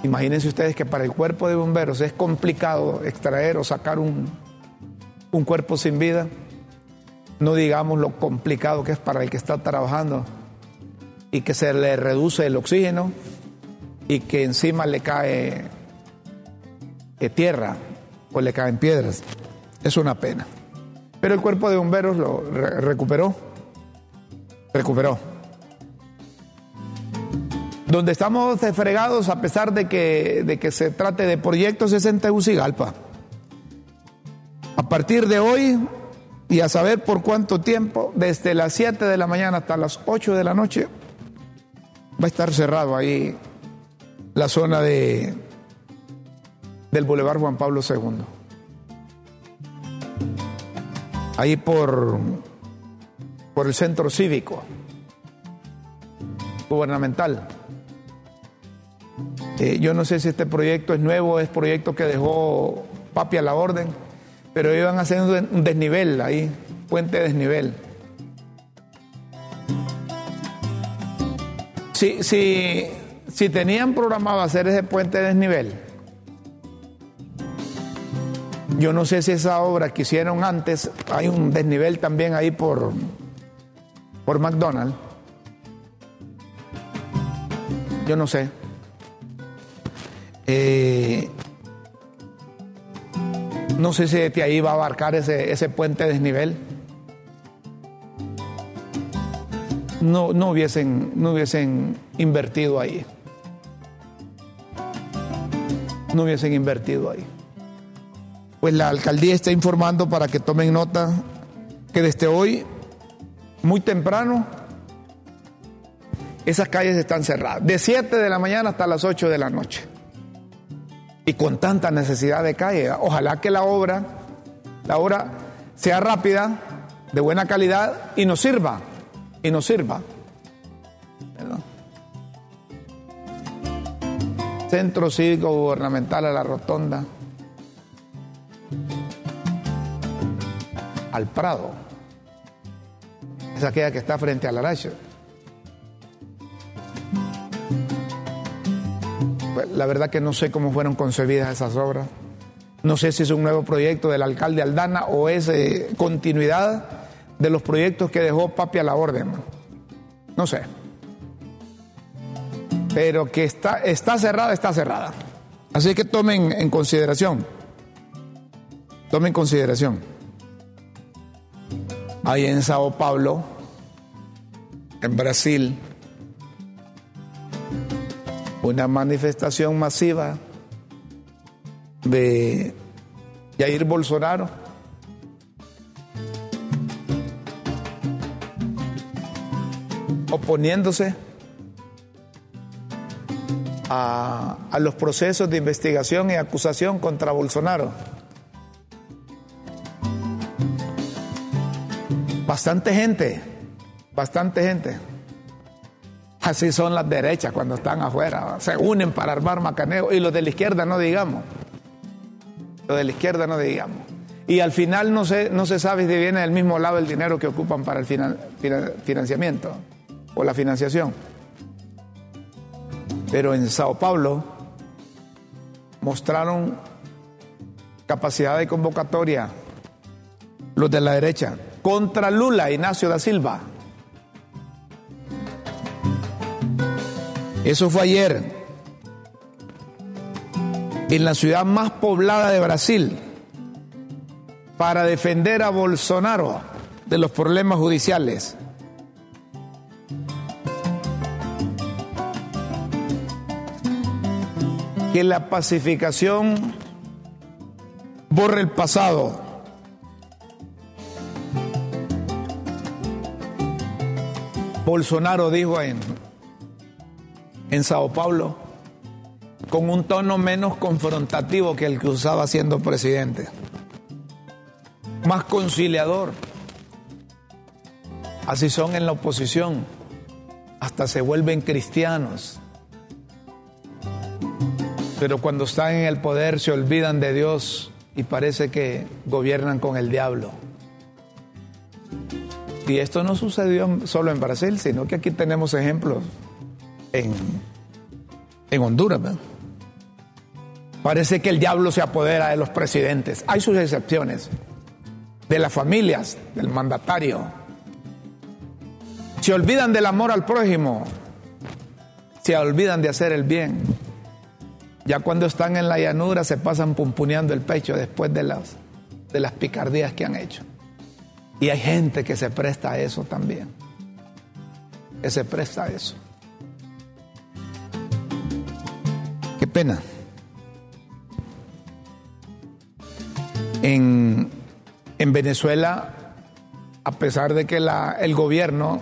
Imagínense ustedes que para el cuerpo de bomberos es complicado extraer o sacar un, un cuerpo sin vida. No digamos lo complicado que es para el que está trabajando y que se le reduce el oxígeno y que encima le cae eh, tierra o le caen piedras. Es una pena. Pero el cuerpo de bomberos lo recuperó. Recuperó. Donde estamos fregados, a pesar de que, de que se trate de proyectos, es en Tegucigalpa. A partir de hoy, y a saber por cuánto tiempo, desde las 7 de la mañana hasta las 8 de la noche, va a estar cerrado ahí la zona de, del Boulevard Juan Pablo II. Ahí por, por el centro cívico gubernamental. Eh, yo no sé si este proyecto es nuevo, es proyecto que dejó Papi a la orden, pero iban haciendo un desnivel ahí, puente de desnivel. Si, tenían programado hacer ese puente de desnivel, yo no sé si esa obra que hicieron antes, hay un desnivel también ahí por, por McDonald's. Yo no sé. Eh, no sé si de ahí va a abarcar ese, ese puente desnivel. No, no, hubiesen, no hubiesen invertido ahí. No hubiesen invertido ahí. pues la alcaldía está informando para que tomen nota que desde hoy, muy temprano, esas calles están cerradas, de 7 de la mañana hasta las 8 de la noche. Y con tanta necesidad de calle, ojalá que la obra, la obra sea rápida, de buena calidad y nos sirva, y nos sirva. Centro Cívico Gubernamental a la Rotonda, al Prado, es aquella que está frente al Aracho. La verdad que no sé cómo fueron concebidas esas obras. No sé si es un nuevo proyecto del alcalde Aldana o es eh, continuidad de los proyectos que dejó Papi a la orden. No sé. Pero que está, está cerrada, está cerrada. Así que tomen en consideración. Tomen en consideración. Ahí en Sao Paulo, en Brasil, una manifestación masiva de Jair Bolsonaro. oponiéndose a, a, los procesos de investigación y acusación contra Bolsonaro. Bastante gente, bastante gente. Así son las derechas cuando están afuera, se unen para armar macaneo y los de la izquierda no digamos. Los de la izquierda no digamos. Y al final no se, no se sabe si viene del mismo lado el dinero que ocupan para el financiamiento o la financiación. Pero en Sao Paulo mostraron capacidad de convocatoria los de la derecha contra Lula, Ignacio da Silva. Eso fue ayer. En la ciudad más poblada de Brasil, para defender a Bolsonaro de los problemas judiciales. Que la pacificación borre el pasado. Bolsonaro dijo en en Sao Paulo con un tono menos confrontativo que el que usaba siendo presidente, más conciliador. Así son en la oposición, hasta se vuelven cristianos. Pero cuando están en el poder se olvidan de Dios y parece que gobiernan con el diablo. Y esto no sucedió solo en Brasil, sino que aquí tenemos ejemplos en, Honduras. Parece que el diablo se apodera de los presidentes. Hay sus excepciones, de las familias, del mandatario. Se olvidan del amor al prójimo, se olvidan de hacer el bien. Ya cuando están en la llanura se pasan pumpuneando el pecho después de las, de las picardías que han hecho. Y hay gente que se presta a eso también. Que se presta a eso. Pena. En, Venezuela, a pesar de que la, el gobierno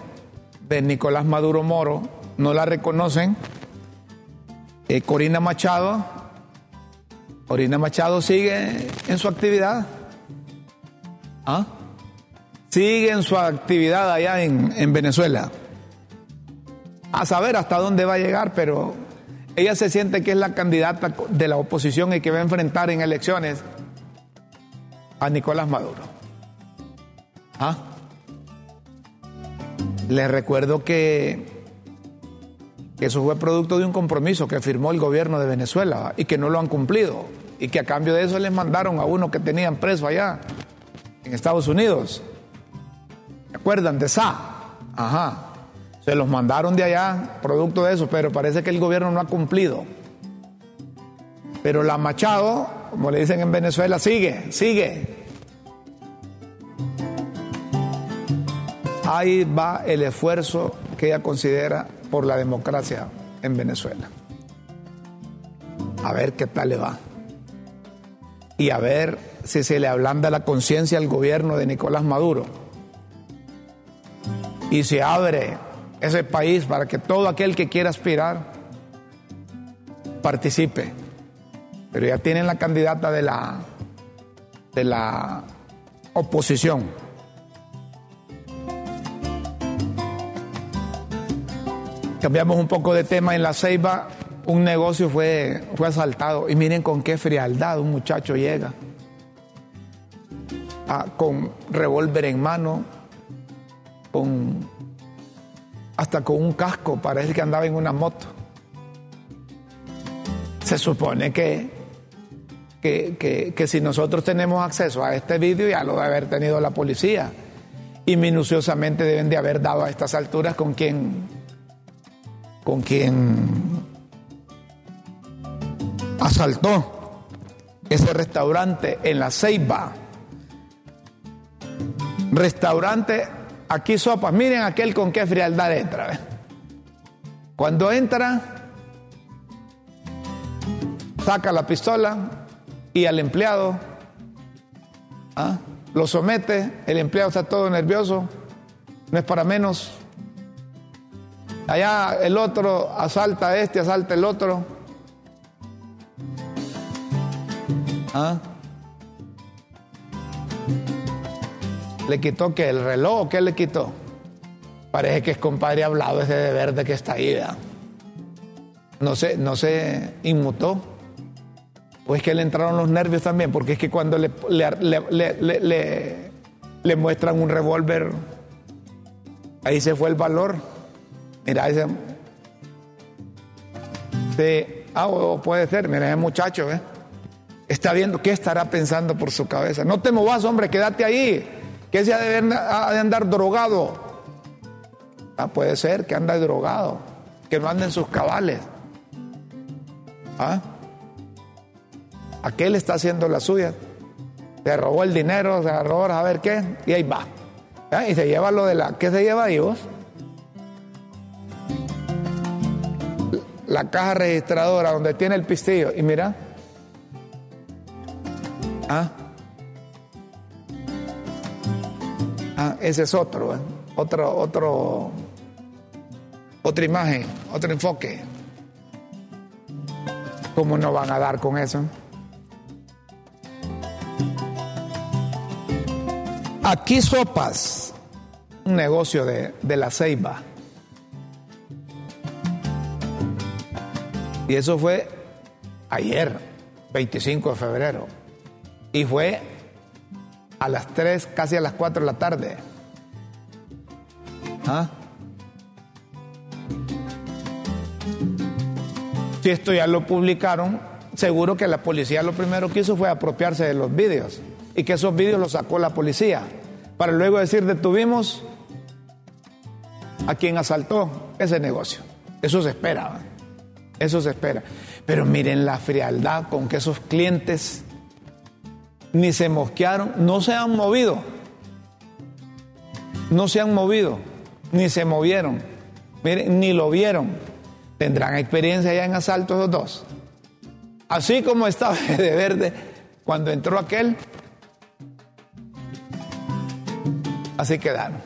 de Nicolás Maduro Moro no la reconocen, eh, Corina Machado, Corina Machado sigue en su actividad. ¿Ah? Sigue en su actividad allá en, en Venezuela. A saber hasta dónde va a llegar, pero ella se siente que es la candidata de la oposición y que va a enfrentar en elecciones a Nicolás Maduro. ¿Ah? Les recuerdo que, eso fue producto de un compromiso que firmó el gobierno de Venezuela y que no lo han cumplido y que a cambio de eso les mandaron a uno que tenían preso allá en Estados Unidos. ¿Se acuerdan de SA? Ajá. Se los mandaron de allá, producto de eso, pero parece que el gobierno no ha cumplido. Pero la Machado, como le dicen en Venezuela, sigue, sigue. Ahí va el esfuerzo que ella considera por la democracia en Venezuela. A ver qué tal le va. Y a ver si se le ablanda la conciencia al gobierno de Nicolás Maduro y se abre ese país para que todo aquel que quiera aspirar participe. Pero ya tienen la candidata de la, de la oposición. Cambiamos un poco de tema en la Ceiba. Un negocio fue, fue asaltado y miren con qué frialdad un muchacho llega. Ah, con revólver en mano, con hasta con un casco, parece que andaba en una moto. Se supone que, que, que, si nosotros tenemos acceso a este vídeo ya lo debe haber tenido la policía y minuciosamente deben de haber dado a estas alturas con quien con quien asaltó ese restaurante en la Ceiba. Restaurante aquí sopas, miren aquel con qué frialdad entra. Cuando entra, saca la pistola y al empleado ¿ah? lo somete, el empleado está todo nervioso, no es para menos. Allá el otro asalta a este, asalta el otro. ¿Ah? ¿Le quitó que el reloj o qué le quitó? Parece que es compadre hablado ese de verde que está ahí, No se, no se inmutó. Pues que le entraron los nervios también, porque es que cuando le, le, le, muestran un revólver, ahí se fue el valor. Mira, ese. Sí, ah, puede ser, mira, ese muchacho, ¿eh? Está viendo qué estará pensando por su cabeza. No te movas, hombre, quédate ahí que se ha de, andar drogado. Ah, puede ser que anda drogado, que no anda en sus cabales. ¿Ah? Aquel está haciendo la suya. Se robó el dinero, se agarró a ver qué, y ahí va. ¿Ah? Y se lleva lo de la. ¿Qué se lleva ahí vos? La caja registradora donde tiene el pistillo. Y mira. ¿Ah? Ah, ese es otro, ¿eh? otro, otro, otra imagen, otro enfoque. ¿Cómo no van a dar con eso? Aquí sopas, un negocio de, de la ceiba. Y eso fue ayer, 25 de febrero. Y fue a las 3, casi a las 4 de la tarde. ¿Ah? Si esto ya lo publicaron, seguro que la policía lo primero que hizo fue apropiarse de los vídeos y que esos vídeos los sacó la policía para luego decir detuvimos a quien asaltó ese negocio. Eso se espera, eso se espera. Pero miren la frialdad con que esos clientes ni se mosquearon, no se han movido. No se han movido, ni se movieron. Miren, ni lo vieron. Tendrán experiencia ya en asaltos los dos. Así como estaba de verde cuando entró aquel, así quedaron.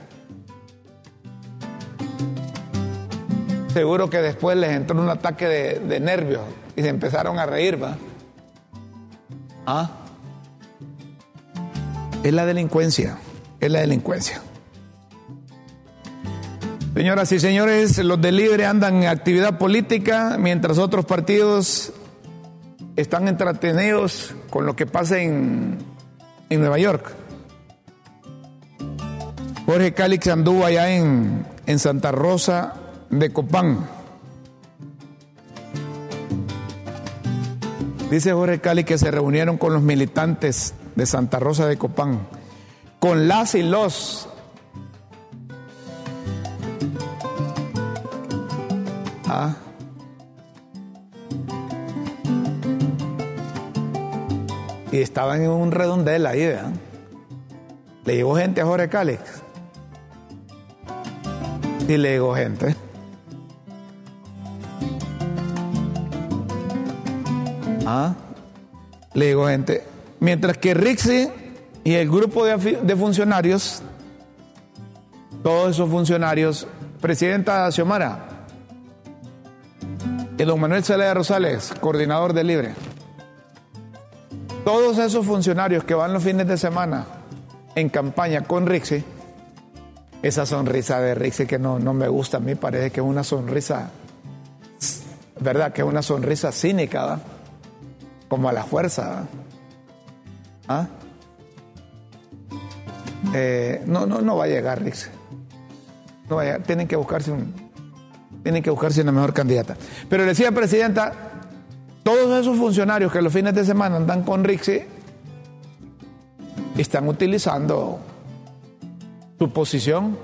Seguro que después les entró un ataque de, de nervios y se empezaron a reír, ¿va? ¿Ah? Es la delincuencia, es la delincuencia. Señoras y señores, los de Libre andan en actividad política mientras otros partidos están entretenidos con lo que pasa en, en Nueva York. Jorge Calix anduvo allá en, en Santa Rosa de Copán. Dice Jorge Cali que se reunieron con los militantes de Santa Rosa de Copán, con las y los ah. y estaban en un redondel ahí, ¿verdad? Le llegó gente a Jorge Cálix. Y le llegó gente. Ah, le llegó gente Mientras que Rixi y el grupo de, funcionarios, todos esos funcionarios, presidenta Xiomara y don Manuel Celaya Rosales, coordinador de Libre, todos esos funcionarios que van los fines de semana en campaña con Rixi, esa sonrisa de Rixi que no, no me gusta a mí, parece que es una sonrisa, ¿verdad? Que es una sonrisa cínica, como a la fuerza. ¿Ah? Eh, no, no, no va a llegar, Rixi. No Tienen que buscarse que buscarse una mejor candidata. Pero decía Presidenta, todos esos funcionarios que los fines de semana andan con Rixi están utilizando su posición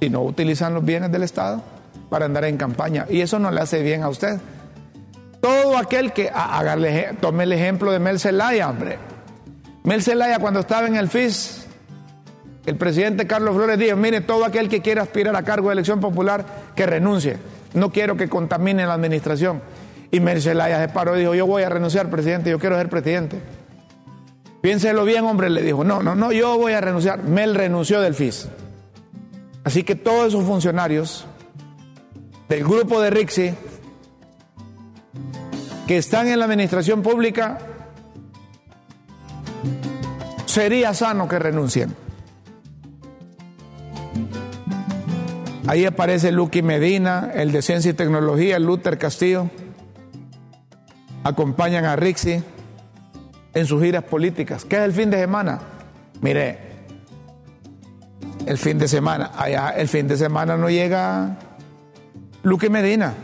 y no utilizan los bienes del Estado para andar en campaña. Y eso no le hace bien a usted. Todo aquel que, tome el ejemplo de Mel Zelaya, hombre. Mel Zelaya cuando estaba en el FIS, el presidente Carlos Flores dijo, mire, todo aquel que quiera aspirar a cargo de elección popular, que renuncie. No quiero que contamine la administración. Y Mel Zelaya se paró y dijo, yo voy a renunciar, presidente, yo quiero ser presidente. Piénselo bien, hombre, le dijo, no, no, no, yo voy a renunciar. Mel renunció del FIS. Así que todos esos funcionarios del grupo de Rixi que están en la administración pública, sería sano que renuncien. Ahí aparece Lucky Medina, el de Ciencia y Tecnología, Luther Castillo. Acompañan a Rixi en sus giras políticas. ¿Qué es el fin de semana? Mire, el fin de semana, allá el fin de semana no llega Luque Medina,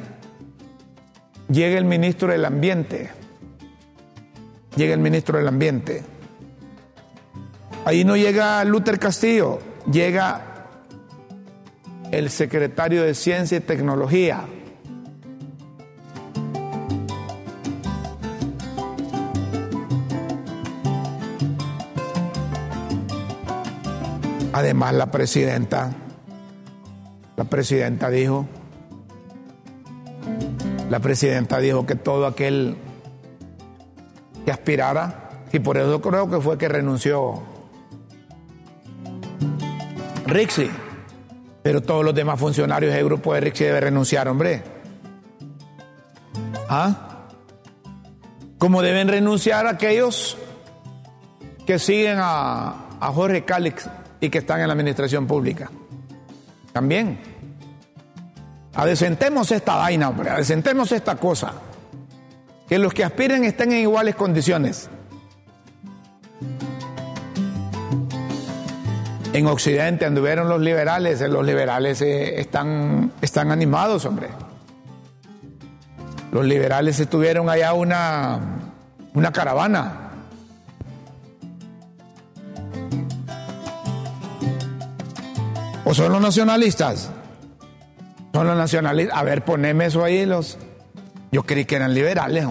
llega el ministro del Ambiente, llega el ministro del Ambiente. Ahí no llega Luther Castillo, llega el secretario de Ciencia y Tecnología. Además, la presidenta, la presidenta dijo, la presidenta dijo que todo aquel que aspirara, y por eso creo que fue que renunció Rixi, pero todos los demás funcionarios del grupo de Rixi deben renunciar, hombre. ¿Ah? Como deben renunciar aquellos que siguen a, a Jorge Cálix y que están en la administración pública. También. Adesentemos esta vaina, hombre, adesentemos esta cosa. Que los que aspiren estén en iguales condiciones. En Occidente anduvieron los liberales, los liberales eh, están, están animados, hombre. Los liberales estuvieron allá una, una caravana ¿O son los nacionalistas? Son los nacionalistas. A ver, poneme eso ahí. Los... Yo creí que eran liberales.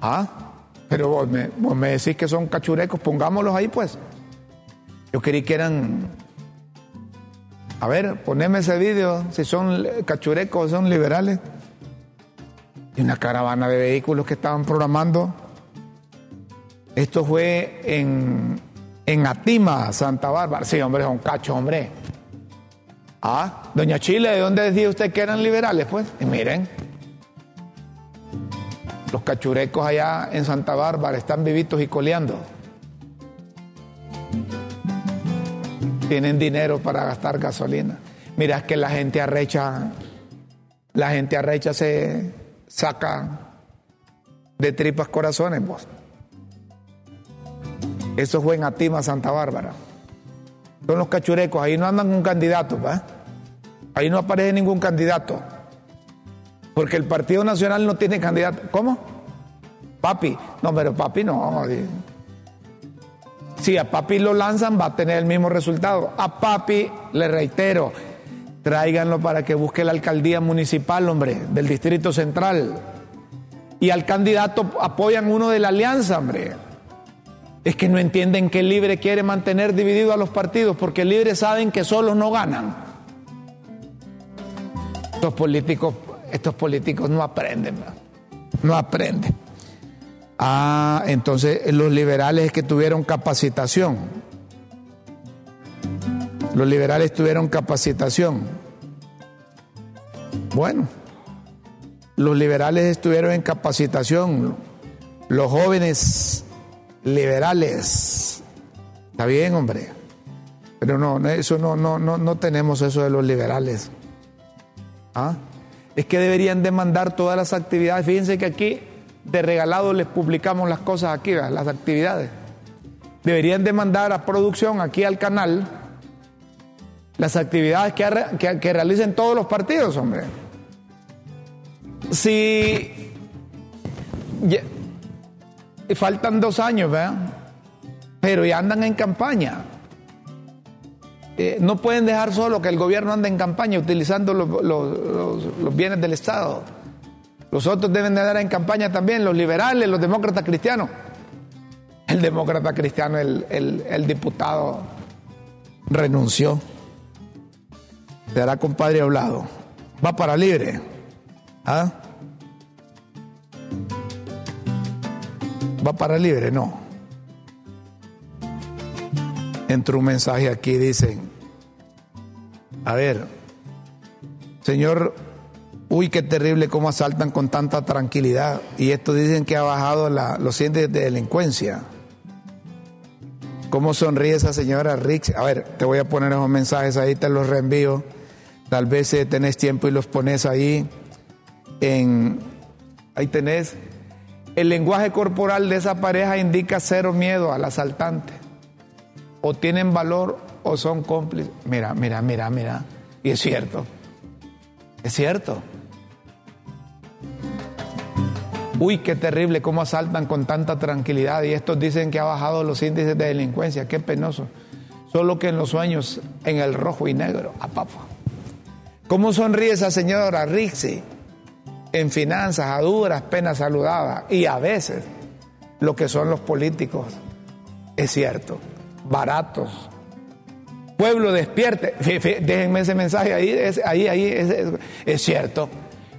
¿Ah? Pero vos me, vos me decís que son cachurecos. Pongámoslos ahí, pues. Yo creí que eran. A ver, poneme ese video. Si son cachurecos son liberales. Y una caravana de vehículos que estaban programando. Esto fue en en Atima, Santa Bárbara. Sí, hombre, es un cacho, hombre. Ah, Doña Chile, ¿de dónde decía usted que eran liberales? Pues, y miren, los cachurecos allá en Santa Bárbara están vivitos y coleando. Tienen dinero para gastar gasolina. Mira, es que la gente arrecha, la gente arrecha se saca de tripas corazones, vos. Eso fue en Atima, Santa Bárbara. Son los cachurecos, ahí no andan un candidato, ¿va? Ahí no aparece ningún candidato. Porque el Partido Nacional no tiene candidato. ¿Cómo? Papi. No, pero papi no. Si a papi lo lanzan, va a tener el mismo resultado. A papi, le reitero, tráiganlo para que busque la alcaldía municipal, hombre, del Distrito Central. Y al candidato apoyan uno de la alianza, hombre. Es que no entienden que el libre quiere mantener dividido a los partidos porque el libre saben que solos no ganan. Estos políticos, estos políticos no aprenden, no aprenden. Ah, entonces los liberales es que tuvieron capacitación. Los liberales tuvieron capacitación. Bueno, los liberales estuvieron en capacitación. Los jóvenes liberales. Está bien, hombre. Pero no, eso no, no, no, no tenemos eso de los liberales. ¿Ah? Es que deberían demandar todas las actividades. Fíjense que aquí de regalado les publicamos las cosas aquí, las actividades. Deberían demandar a producción aquí al canal las actividades que, que, realicen todos los partidos, hombre. Si faltan dos años, ¿verdad? Pero ya andan en campaña. Eh, no pueden dejar solo que el gobierno ande en campaña utilizando los, bienes del Estado. Los otros deben de andar en campaña también, los liberales, los demócratas cristianos. El demócrata cristiano, el, el diputado, renunció. Se hará compadre hablado. Va para libre. ¿Ah? Va para libre, no. Entra un mensaje aquí, dicen, a ver, Señor, uy, qué terrible cómo asaltan con tanta tranquilidad. Y esto dicen que ha bajado los índices de delincuencia. ¿Cómo sonríe esa señora Rix? A ver, te voy a poner esos mensajes ahí, te los reenvío. Tal vez eh, tenés tiempo y los pones ahí en... Ahí tenés. El lenguaje corporal de esa pareja indica cero miedo al asaltante o tienen valor o son cómplices. Mira, mira, mira, mira. Y es cierto. Es cierto. Uy, qué terrible cómo asaltan con tanta tranquilidad y estos dicen que ha bajado los índices de delincuencia. Qué penoso. Solo que en los sueños, en el rojo y negro, a papa. ¿Cómo sonríe esa señora Rixi? En finanzas, a duras penas saludada. Y a veces, lo que son los políticos. Es cierto baratos. Pueblo despierte. Déjenme ese mensaje ahí, es, ahí, ahí es, cierto.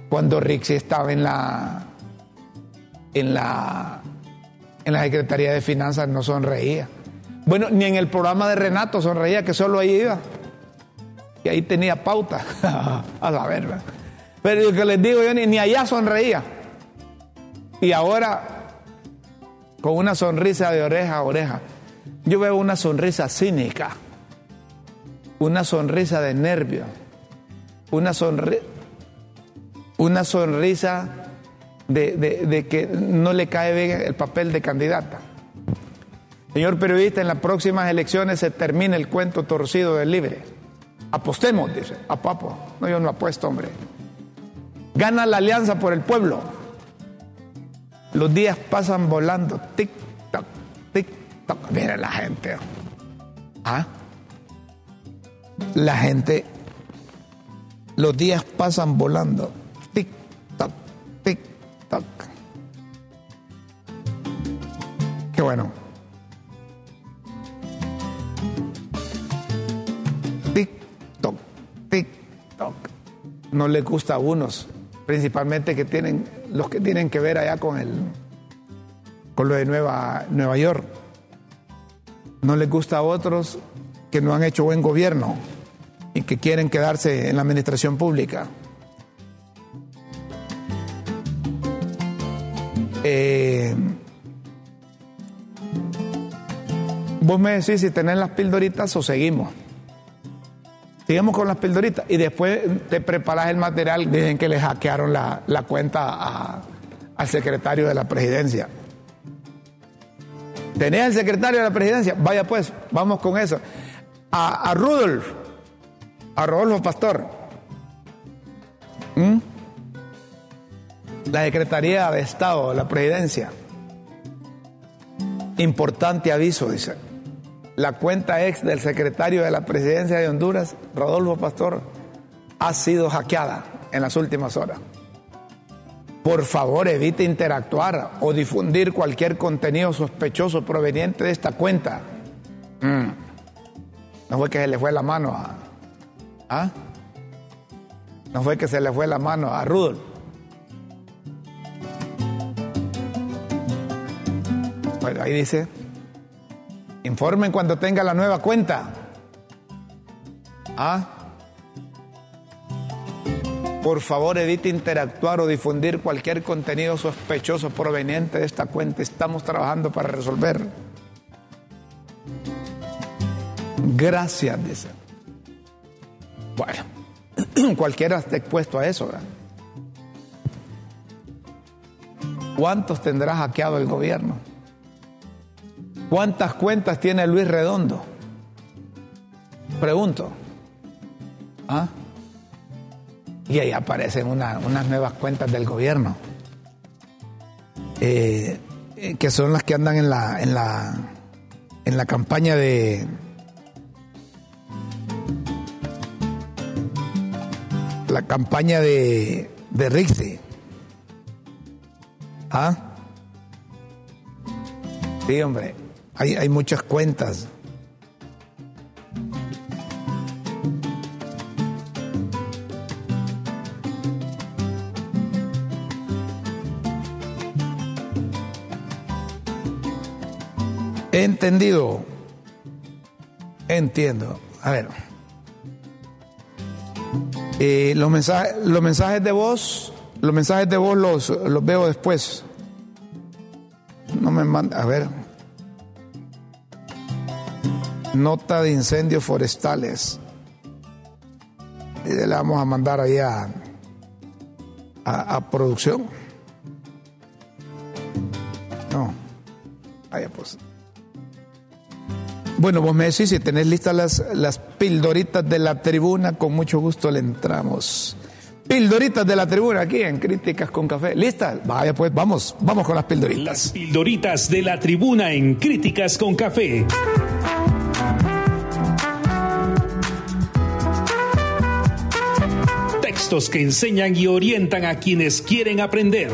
Cuando Rixi estaba en la, en la, en la Secretaría de Finanzas no sonreía. Bueno, ni en el programa de Renato sonreía, que solo ahí iba. Y ahí tenía pauta. a la verga. Pero lo que les digo yo, ni, ni allá sonreía. Y ahora, con una sonrisa de oreja a oreja. Yo veo una sonrisa cínica, una sonrisa de nervio, una, una sonrisa de, que no le cae bien el papel de candidata. Señor periodista, en las próximas elecciones se termina el cuento torcido del libre. Apostemos, dice, a papo. No, yo no apuesto, hombre. Gana la alianza por el pueblo. Los días pasan volando. Tic, tac, tic, Mira la gente. ¿Ah? La gente, los días pasan volando. Toc. Qué bueno. Tic, toc, tic, toc. No le gusta a unos, principalmente que tienen, los que tienen que ver allá con el, con lo de Nueva, Nueva York no les gusta a otros que no han hecho buen gobierno y que quieren quedarse en la administración pública. Eh, vos me decís si tenés las pildoritas o seguimos. Sigamos con las pildoritas y después te preparas el material. Dicen que le hackearon la, cuenta al secretario de la presidencia. ¿Tenés al secretario de la presidencia? Vaya pues, vamos con eso. A, Rudolf, a Rodolfo Pastor. ¿Mm? La Secretaría de Estado, la presidencia. Importante aviso, dice. La cuenta ex del secretario de la presidencia de Honduras, Rodolfo Pastor, ha sido hackeada en las últimas horas. Por favor, evite interactuar o difundir cualquier contenido sospechoso proveniente de esta cuenta. Mm. No fue que se le fue la mano a... ¿Ah? No fue que se le fue la mano a Rudolf. Ahí dice, informen cuando tenga la nueva cuenta. Ah. Por favor, evite interactuar o difundir cualquier contenido sospechoso proveniente de esta cuenta. Estamos trabajando para resolver. Gracias, dice. Bueno, cualquiera está expuesto a eso. ¿Cuántos tendrá hackeado el gobierno? ¿Cuántas cuentas tiene Luis Redondo? Pregunto. ¿Ah? Y ahí aparecen unas nuevas cuentas del gobierno, eh, eh, que son las que andan en la, en la, en la campaña de... La campaña de, de Rixi. ¿Ah? Sí, hombre, hay, hay muchas cuentas. Entendido. Entiendo. A ver. Eh, los, mensajes, los mensajes de voz, los mensajes de voz los, los veo después. No me manda, a ver. Nota de incendios forestales. Y le vamos a mandar ahí a, a, producción. No. Vaya pues. Bueno, vos me decís, si tenés listas las, las pildoritas de la tribuna, con mucho gusto le entramos. Pildoritas de la tribuna aquí en Críticas con Café. ¿Listas? Vaya pues, vamos, vamos con las pildoritas. Las pildoritas de la tribuna en Críticas con Café. Que enseñan y orientan a quienes quieren aprender.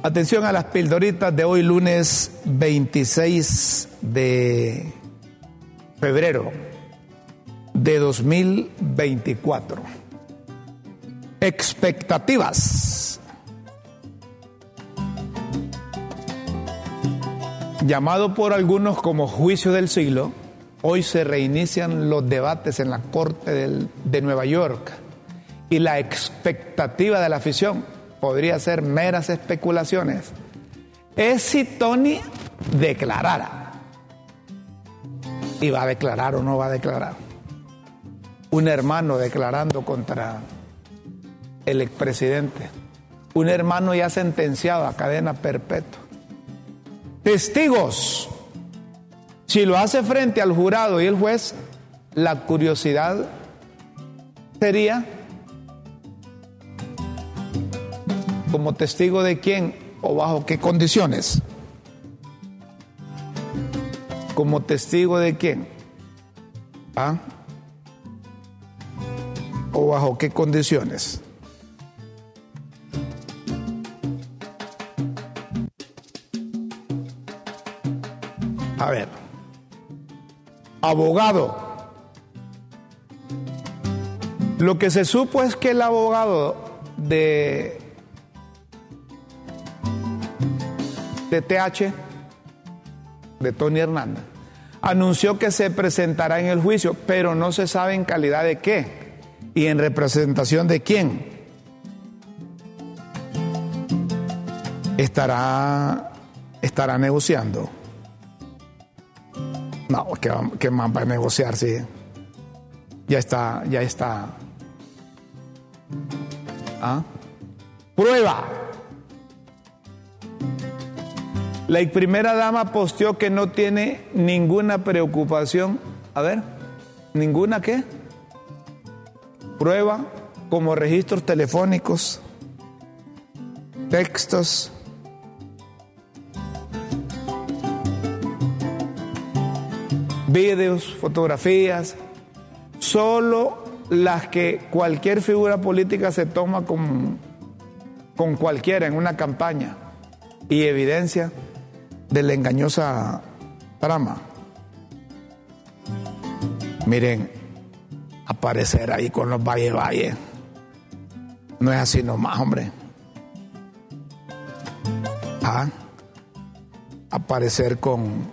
Atención a las pildoritas de hoy lunes 26 de febrero de 2024. Expectativas. Llamado por algunos como juicio del siglo, hoy se reinician los debates en la Corte de Nueva York y la expectativa de la afición podría ser meras especulaciones. Es si Tony declarara. ¿Y va a declarar o no va a declarar? Un hermano declarando contra el expresidente. Un hermano ya sentenciado a cadena perpetua. Testigos. Si lo hace frente al jurado y el juez, la curiosidad sería como testigo de quién o bajo qué condiciones. Como testigo de quién. ¿Ah? ¿O bajo qué condiciones? A ver. Abogado. Lo que se supo es que el abogado de, de TH, de Tony Hernández, anunció que se presentará en el juicio, pero no se sabe en calidad de qué y en representación de quién. Estará, estará negociando. No, ¿qué, va- qué más va a negociar si ya está, ya está? ¿Ah? Prueba. La primera dama posteó que no tiene ninguna preocupación. A ver, ¿ninguna qué? Prueba como registros telefónicos, textos, videos, fotografías, solo las que cualquier figura política se toma con, con cualquiera en una campaña y evidencia de la engañosa trama. Miren, aparecer ahí con los Valle Valle. No es así nomás, hombre. a aparecer con,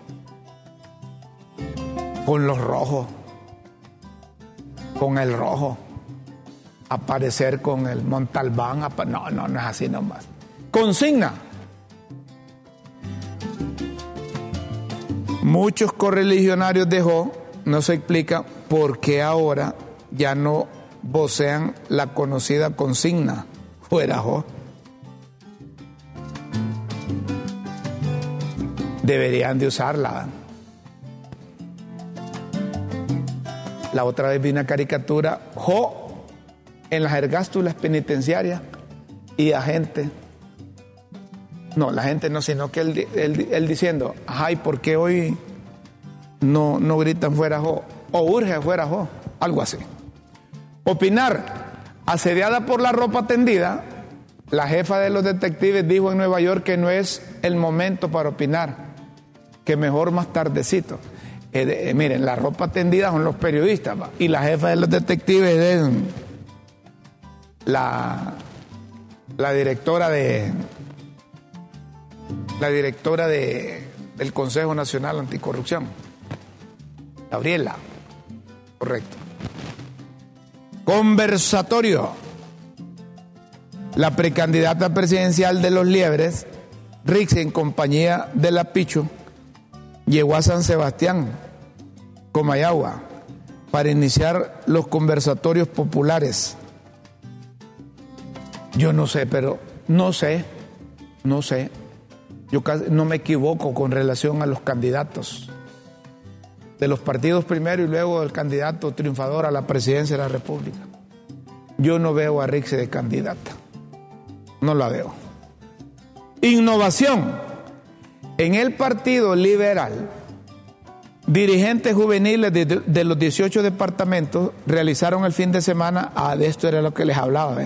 con los rojos, con el rojo, aparecer con el Montalbán. No, no, no es así nomás. Consigna. Muchos correligionarios dejó, no se explica por qué ahora ya no vocean la conocida consigna, fuera jo. Deberían de usarla. La otra vez vi una caricatura, jo, en las ergástulas penitenciarias y a gente. No, la gente no, sino que él, diciendo, ay, ¿por qué hoy no, no gritan fuera jo? O urge fuera jo, algo así. Opinar, asediada por la ropa tendida, la jefa de los detectives dijo en Nueva York que no es el momento para opinar, que mejor más tardecito. Eh, eh, miren, la ropa tendida son los periodistas y la jefa de los detectives es la, la directora de la directora de, del Consejo Nacional Anticorrupción, Gabriela, correcto. Conversatorio. La precandidata presidencial de los Liebres, Rix, en compañía de la Pichu, llegó a San Sebastián, Comayagua, para iniciar los conversatorios populares. Yo no sé, pero no sé, no sé. Yo no me equivoco con relación a los candidatos de los partidos primero y luego el candidato triunfador a la presidencia de la República. Yo no veo a Rixe de candidata. No la veo. Innovación. En el Partido Liberal, dirigentes juveniles de, los 18 departamentos realizaron el fin de semana, ah, de esto era lo que les hablaba,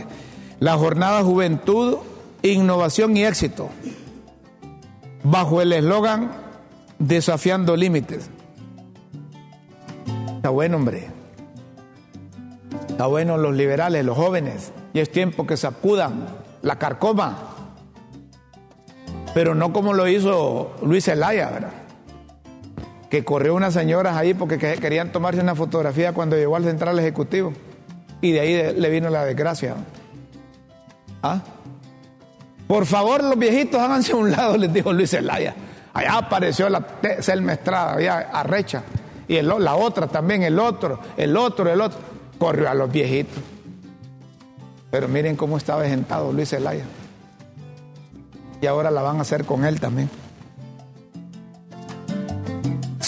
la jornada Juventud, Innovación y Éxito, bajo el eslogan Desafiando Límites. Está bueno, hombre. Está bueno los liberales, los jóvenes. Y es tiempo que sacudan la carcoma. Pero no como lo hizo Luis Zelaya, ¿verdad? Que corrió unas señoras ahí porque querían tomarse una fotografía cuando llegó al central ejecutivo. Y de ahí le vino la desgracia. ¿Ah? Por favor, los viejitos háganse a un lado, les dijo Luis Zelaya. Allá apareció la Selma Estrada, allá arrecha y la otra también, el otro, el otro, el otro. Corrió a los viejitos. Pero miren cómo estaba vejentado Luis Zelaya. Y ahora la van a hacer con él también.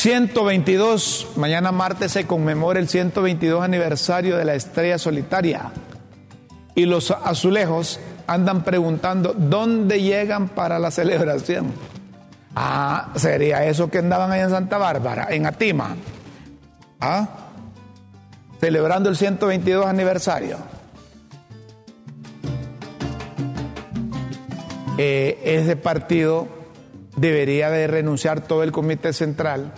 122, mañana martes se conmemora el 122 aniversario de la estrella solitaria. Y los azulejos andan preguntando dónde llegan para la celebración. Ah, sería eso que andaban ahí en Santa Bárbara, en Atima. Ah, celebrando el 122 aniversario. Eh, ese partido debería de renunciar todo el comité central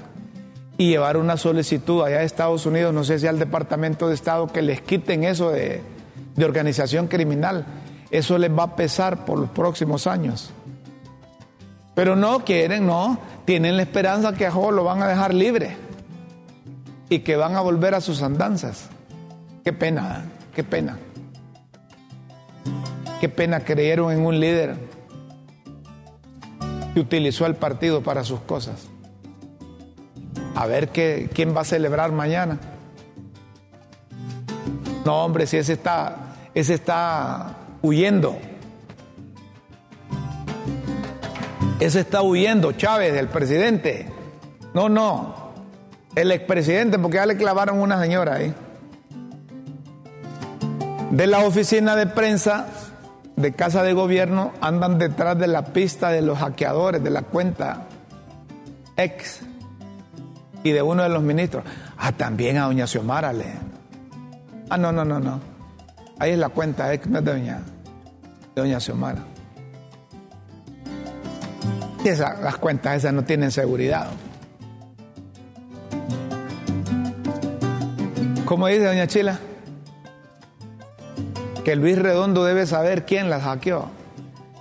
y llevar una solicitud allá de Estados Unidos, no sé si al Departamento de Estado, que les quiten eso de, de organización criminal. Eso les va a pesar por los próximos años. Pero no quieren, no. Tienen la esperanza que a lo van a dejar libre y que van a volver a sus andanzas. Qué pena, ¿eh? qué pena. Qué pena creyeron en un líder que utilizó al partido para sus cosas. A ver qué, quién va a celebrar mañana. No, hombre, si ese está, ese está huyendo. Ese está huyendo, Chávez, del presidente. No, no. El expresidente, porque ya le clavaron una señora ahí. De la oficina de prensa de Casa de Gobierno andan detrás de la pista de los hackeadores de la cuenta ex y de uno de los ministros. Ah, también a doña Xiomara le. Ah, no, no, no, no. Ahí es la cuenta ex, no es de doña, doña Xiomara las cuentas esas no tienen seguridad. ¿Cómo dice doña Chila? Que Luis Redondo debe saber quién las hackeó.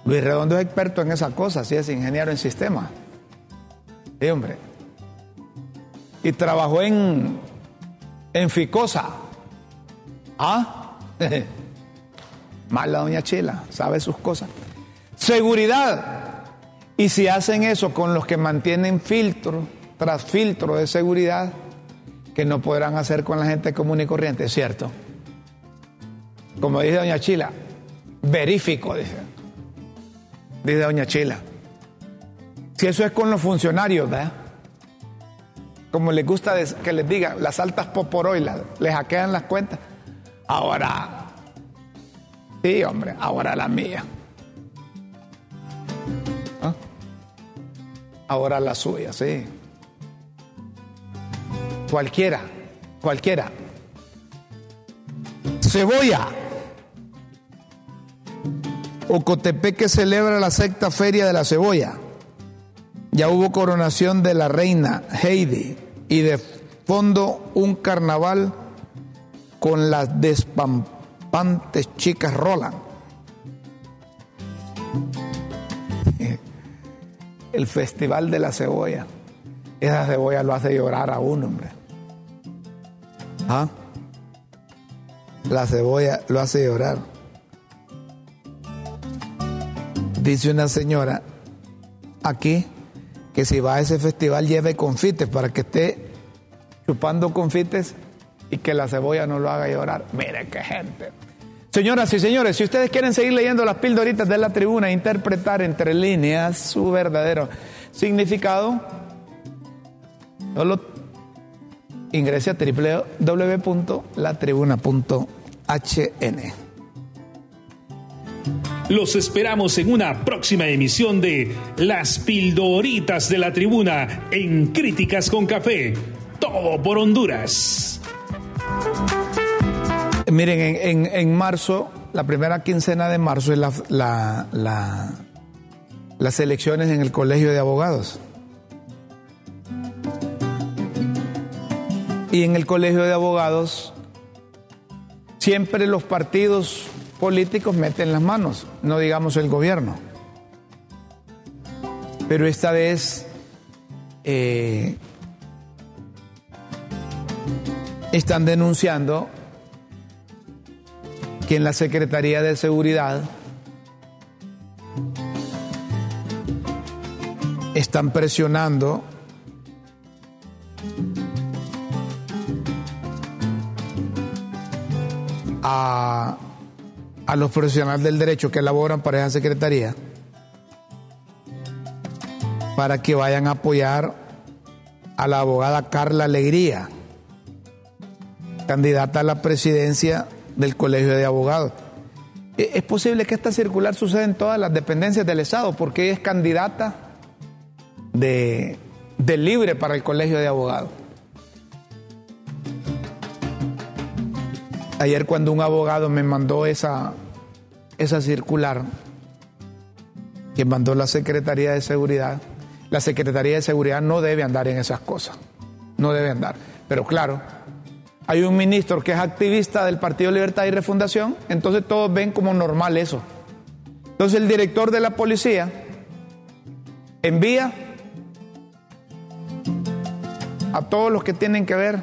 Luis Redondo es experto en esas cosas, sí es ingeniero en sistemas. Sí, hombre. Y trabajó en, en Ficosa. ¿Ah? Mala doña Chila, sabe sus cosas. Seguridad. Y si hacen eso con los que mantienen filtro tras filtro de seguridad, que no podrán hacer con la gente común y corriente, ¿es cierto? Como dice doña Chila, verifico, dice. Dice doña Chila. Si eso es con los funcionarios, ¿verdad? Como les gusta que les digan, las altas poporoilas, les hackean las cuentas. Ahora, sí, hombre, ahora la mía. ¿Ah? Ahora la suya, sí. Cualquiera, cualquiera. Cebolla. Ocotepeque celebra la sexta feria de la cebolla. Ya hubo coronación de la reina Heidi y de fondo un carnaval con las despampantes chicas Roland. El festival de la cebolla. Esa cebolla lo hace llorar a uno, hombre. ¿Ah? La cebolla lo hace llorar. Dice una señora aquí que si va a ese festival lleve confites para que esté chupando confites y que la cebolla no lo haga llorar. Mire qué gente. Señoras y señores, si ustedes quieren seguir leyendo las pildoritas de la tribuna e interpretar entre líneas su verdadero significado, solo ingrese a www.latribuna.hn. Los esperamos en una próxima emisión de Las Pildoritas de la Tribuna en Críticas con Café. Todo por Honduras. Miren, en, marzo, la primera quincena de marzo es la, las elecciones en el Colegio de Abogados. Y en el Colegio de Abogados siempre los partidos políticos meten las manos, no digamos el gobierno. Pero esta vez eh, están denunciando que en la Secretaría de Seguridad están presionando a los profesionales del derecho que elaboran para esa secretaría para que vayan a apoyar a la abogada Carla Alegría, candidata a la presidencia del Colegio de Abogados. E-, es posible que esta circular suceda en todas las dependencias del Estado porque ella es candidata de, de libre para el Colegio de Abogados. Ayer cuando un abogado me mandó esa, esa circular que mandó la Secretaría de Seguridad, la Secretaría de Seguridad no debe andar en esas cosas, no debe andar. Pero claro, hay un ministro que es activista del Partido Libertad y Refundación, entonces todos ven como normal eso. Entonces el director de la policía envía a todos los que tienen que ver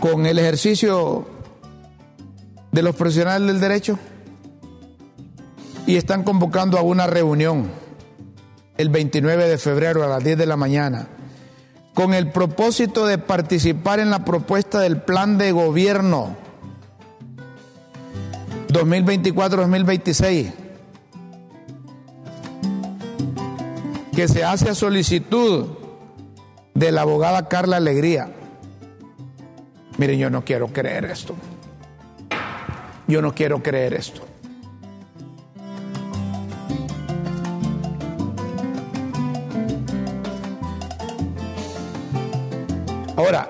con el ejercicio de los profesionales del derecho y están convocando a una reunión el 29 de febrero a las 10 de la mañana con el propósito de participar en la propuesta del plan de gobierno 2024-2026 que se hace a solicitud de la abogada Carla Alegría. Miren, yo no quiero creer esto. Yo no quiero creer esto. Ahora,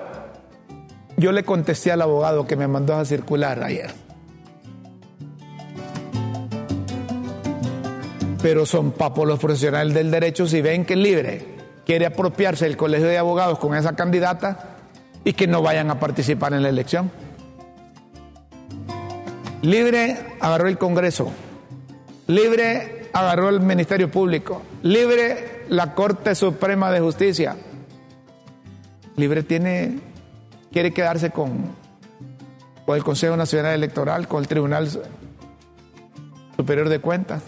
yo le contesté al abogado que me mandó a circular ayer. Pero son papos los profesionales del derecho si ven que libre quiere apropiarse del colegio de abogados con esa candidata y que no vayan a participar en la elección. Libre agarró el Congreso. Libre agarró el Ministerio Público, libre la Corte Suprema de Justicia, libre tiene, quiere quedarse con, con el Consejo Nacional Electoral, con el Tribunal Superior de Cuentas,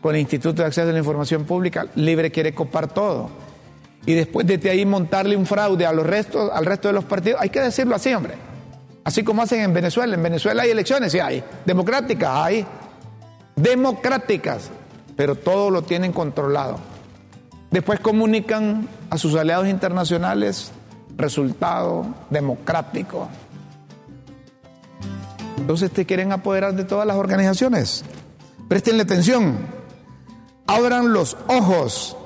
con el Instituto de Acceso a la Información Pública, libre quiere copar todo. Y después de ahí montarle un fraude a los restos, al resto de los partidos, hay que decirlo así, hombre. Así como hacen en Venezuela. En Venezuela hay elecciones, sí hay. Democráticas, hay. Democráticas. Pero todo lo tienen controlado. Después comunican a sus aliados internacionales resultado democrático. Entonces te quieren apoderar de todas las organizaciones. Prestenle atención. Abran los ojos.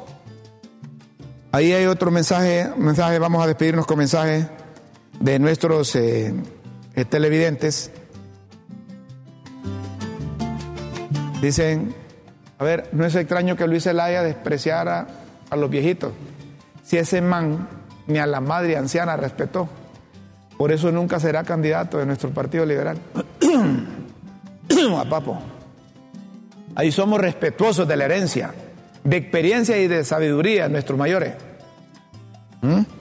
Ahí hay otro mensaje, mensaje, vamos a despedirnos con mensaje de nuestros eh, eh, televidentes. Dicen, a ver, no es extraño que Luis Zelaya despreciara a los viejitos. Si ese man ni a la madre anciana respetó, por eso nunca será candidato de nuestro Partido Liberal. a papo. Ahí somos respetuosos de la herencia, de experiencia y de sabiduría, nuestros mayores. ¿Mm?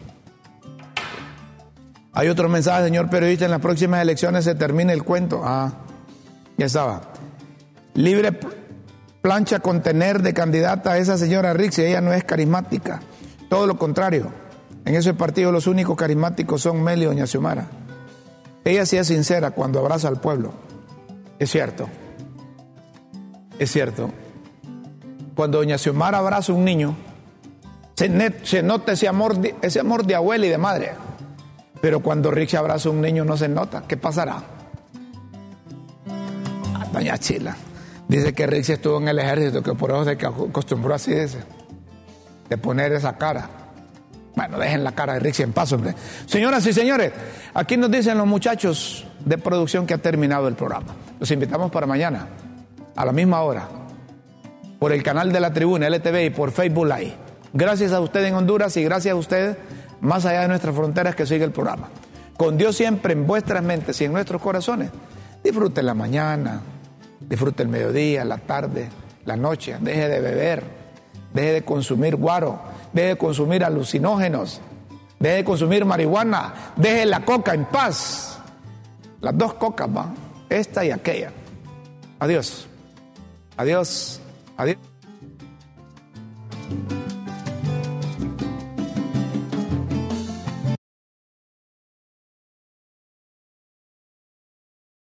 Hay otro mensaje, señor periodista, en las próximas elecciones se termina el cuento. Ah, ya estaba. Libre plancha con tener de candidata a esa señora Rixi, ella no es carismática. Todo lo contrario. En ese partido los únicos carismáticos son Meli y Doña Xiomara. Ella sí es sincera cuando abraza al pueblo. Es cierto. Es cierto. Cuando Doña Xiomara abraza a un niño, se, nota ese amor, ese amor de abuela y de madre. Pero cuando Rick abraza a un niño no se nota. ¿Qué pasará? Doña Chila. Dice que Rick estuvo en el ejército, que por eso se acostumbró así de, poner esa cara. Bueno, dejen la cara de Rick en paz, hombre. Señoras y señores, aquí nos dicen los muchachos de producción que ha terminado el programa. Los invitamos para mañana, a la misma hora, por el canal de la tribuna LTV y por Facebook Live. Gracias a usted en Honduras y gracias a usted más allá de nuestras fronteras que sigue el programa. Con Dios siempre en vuestras mentes y en nuestros corazones. Disfrute la mañana, disfrute el mediodía, la tarde, la noche. Deje de beber, deje de consumir guaro, deje de consumir alucinógenos, deje de consumir marihuana, deje la coca en paz. Las dos cocas, va, esta y aquella. Adiós, adiós, adiós.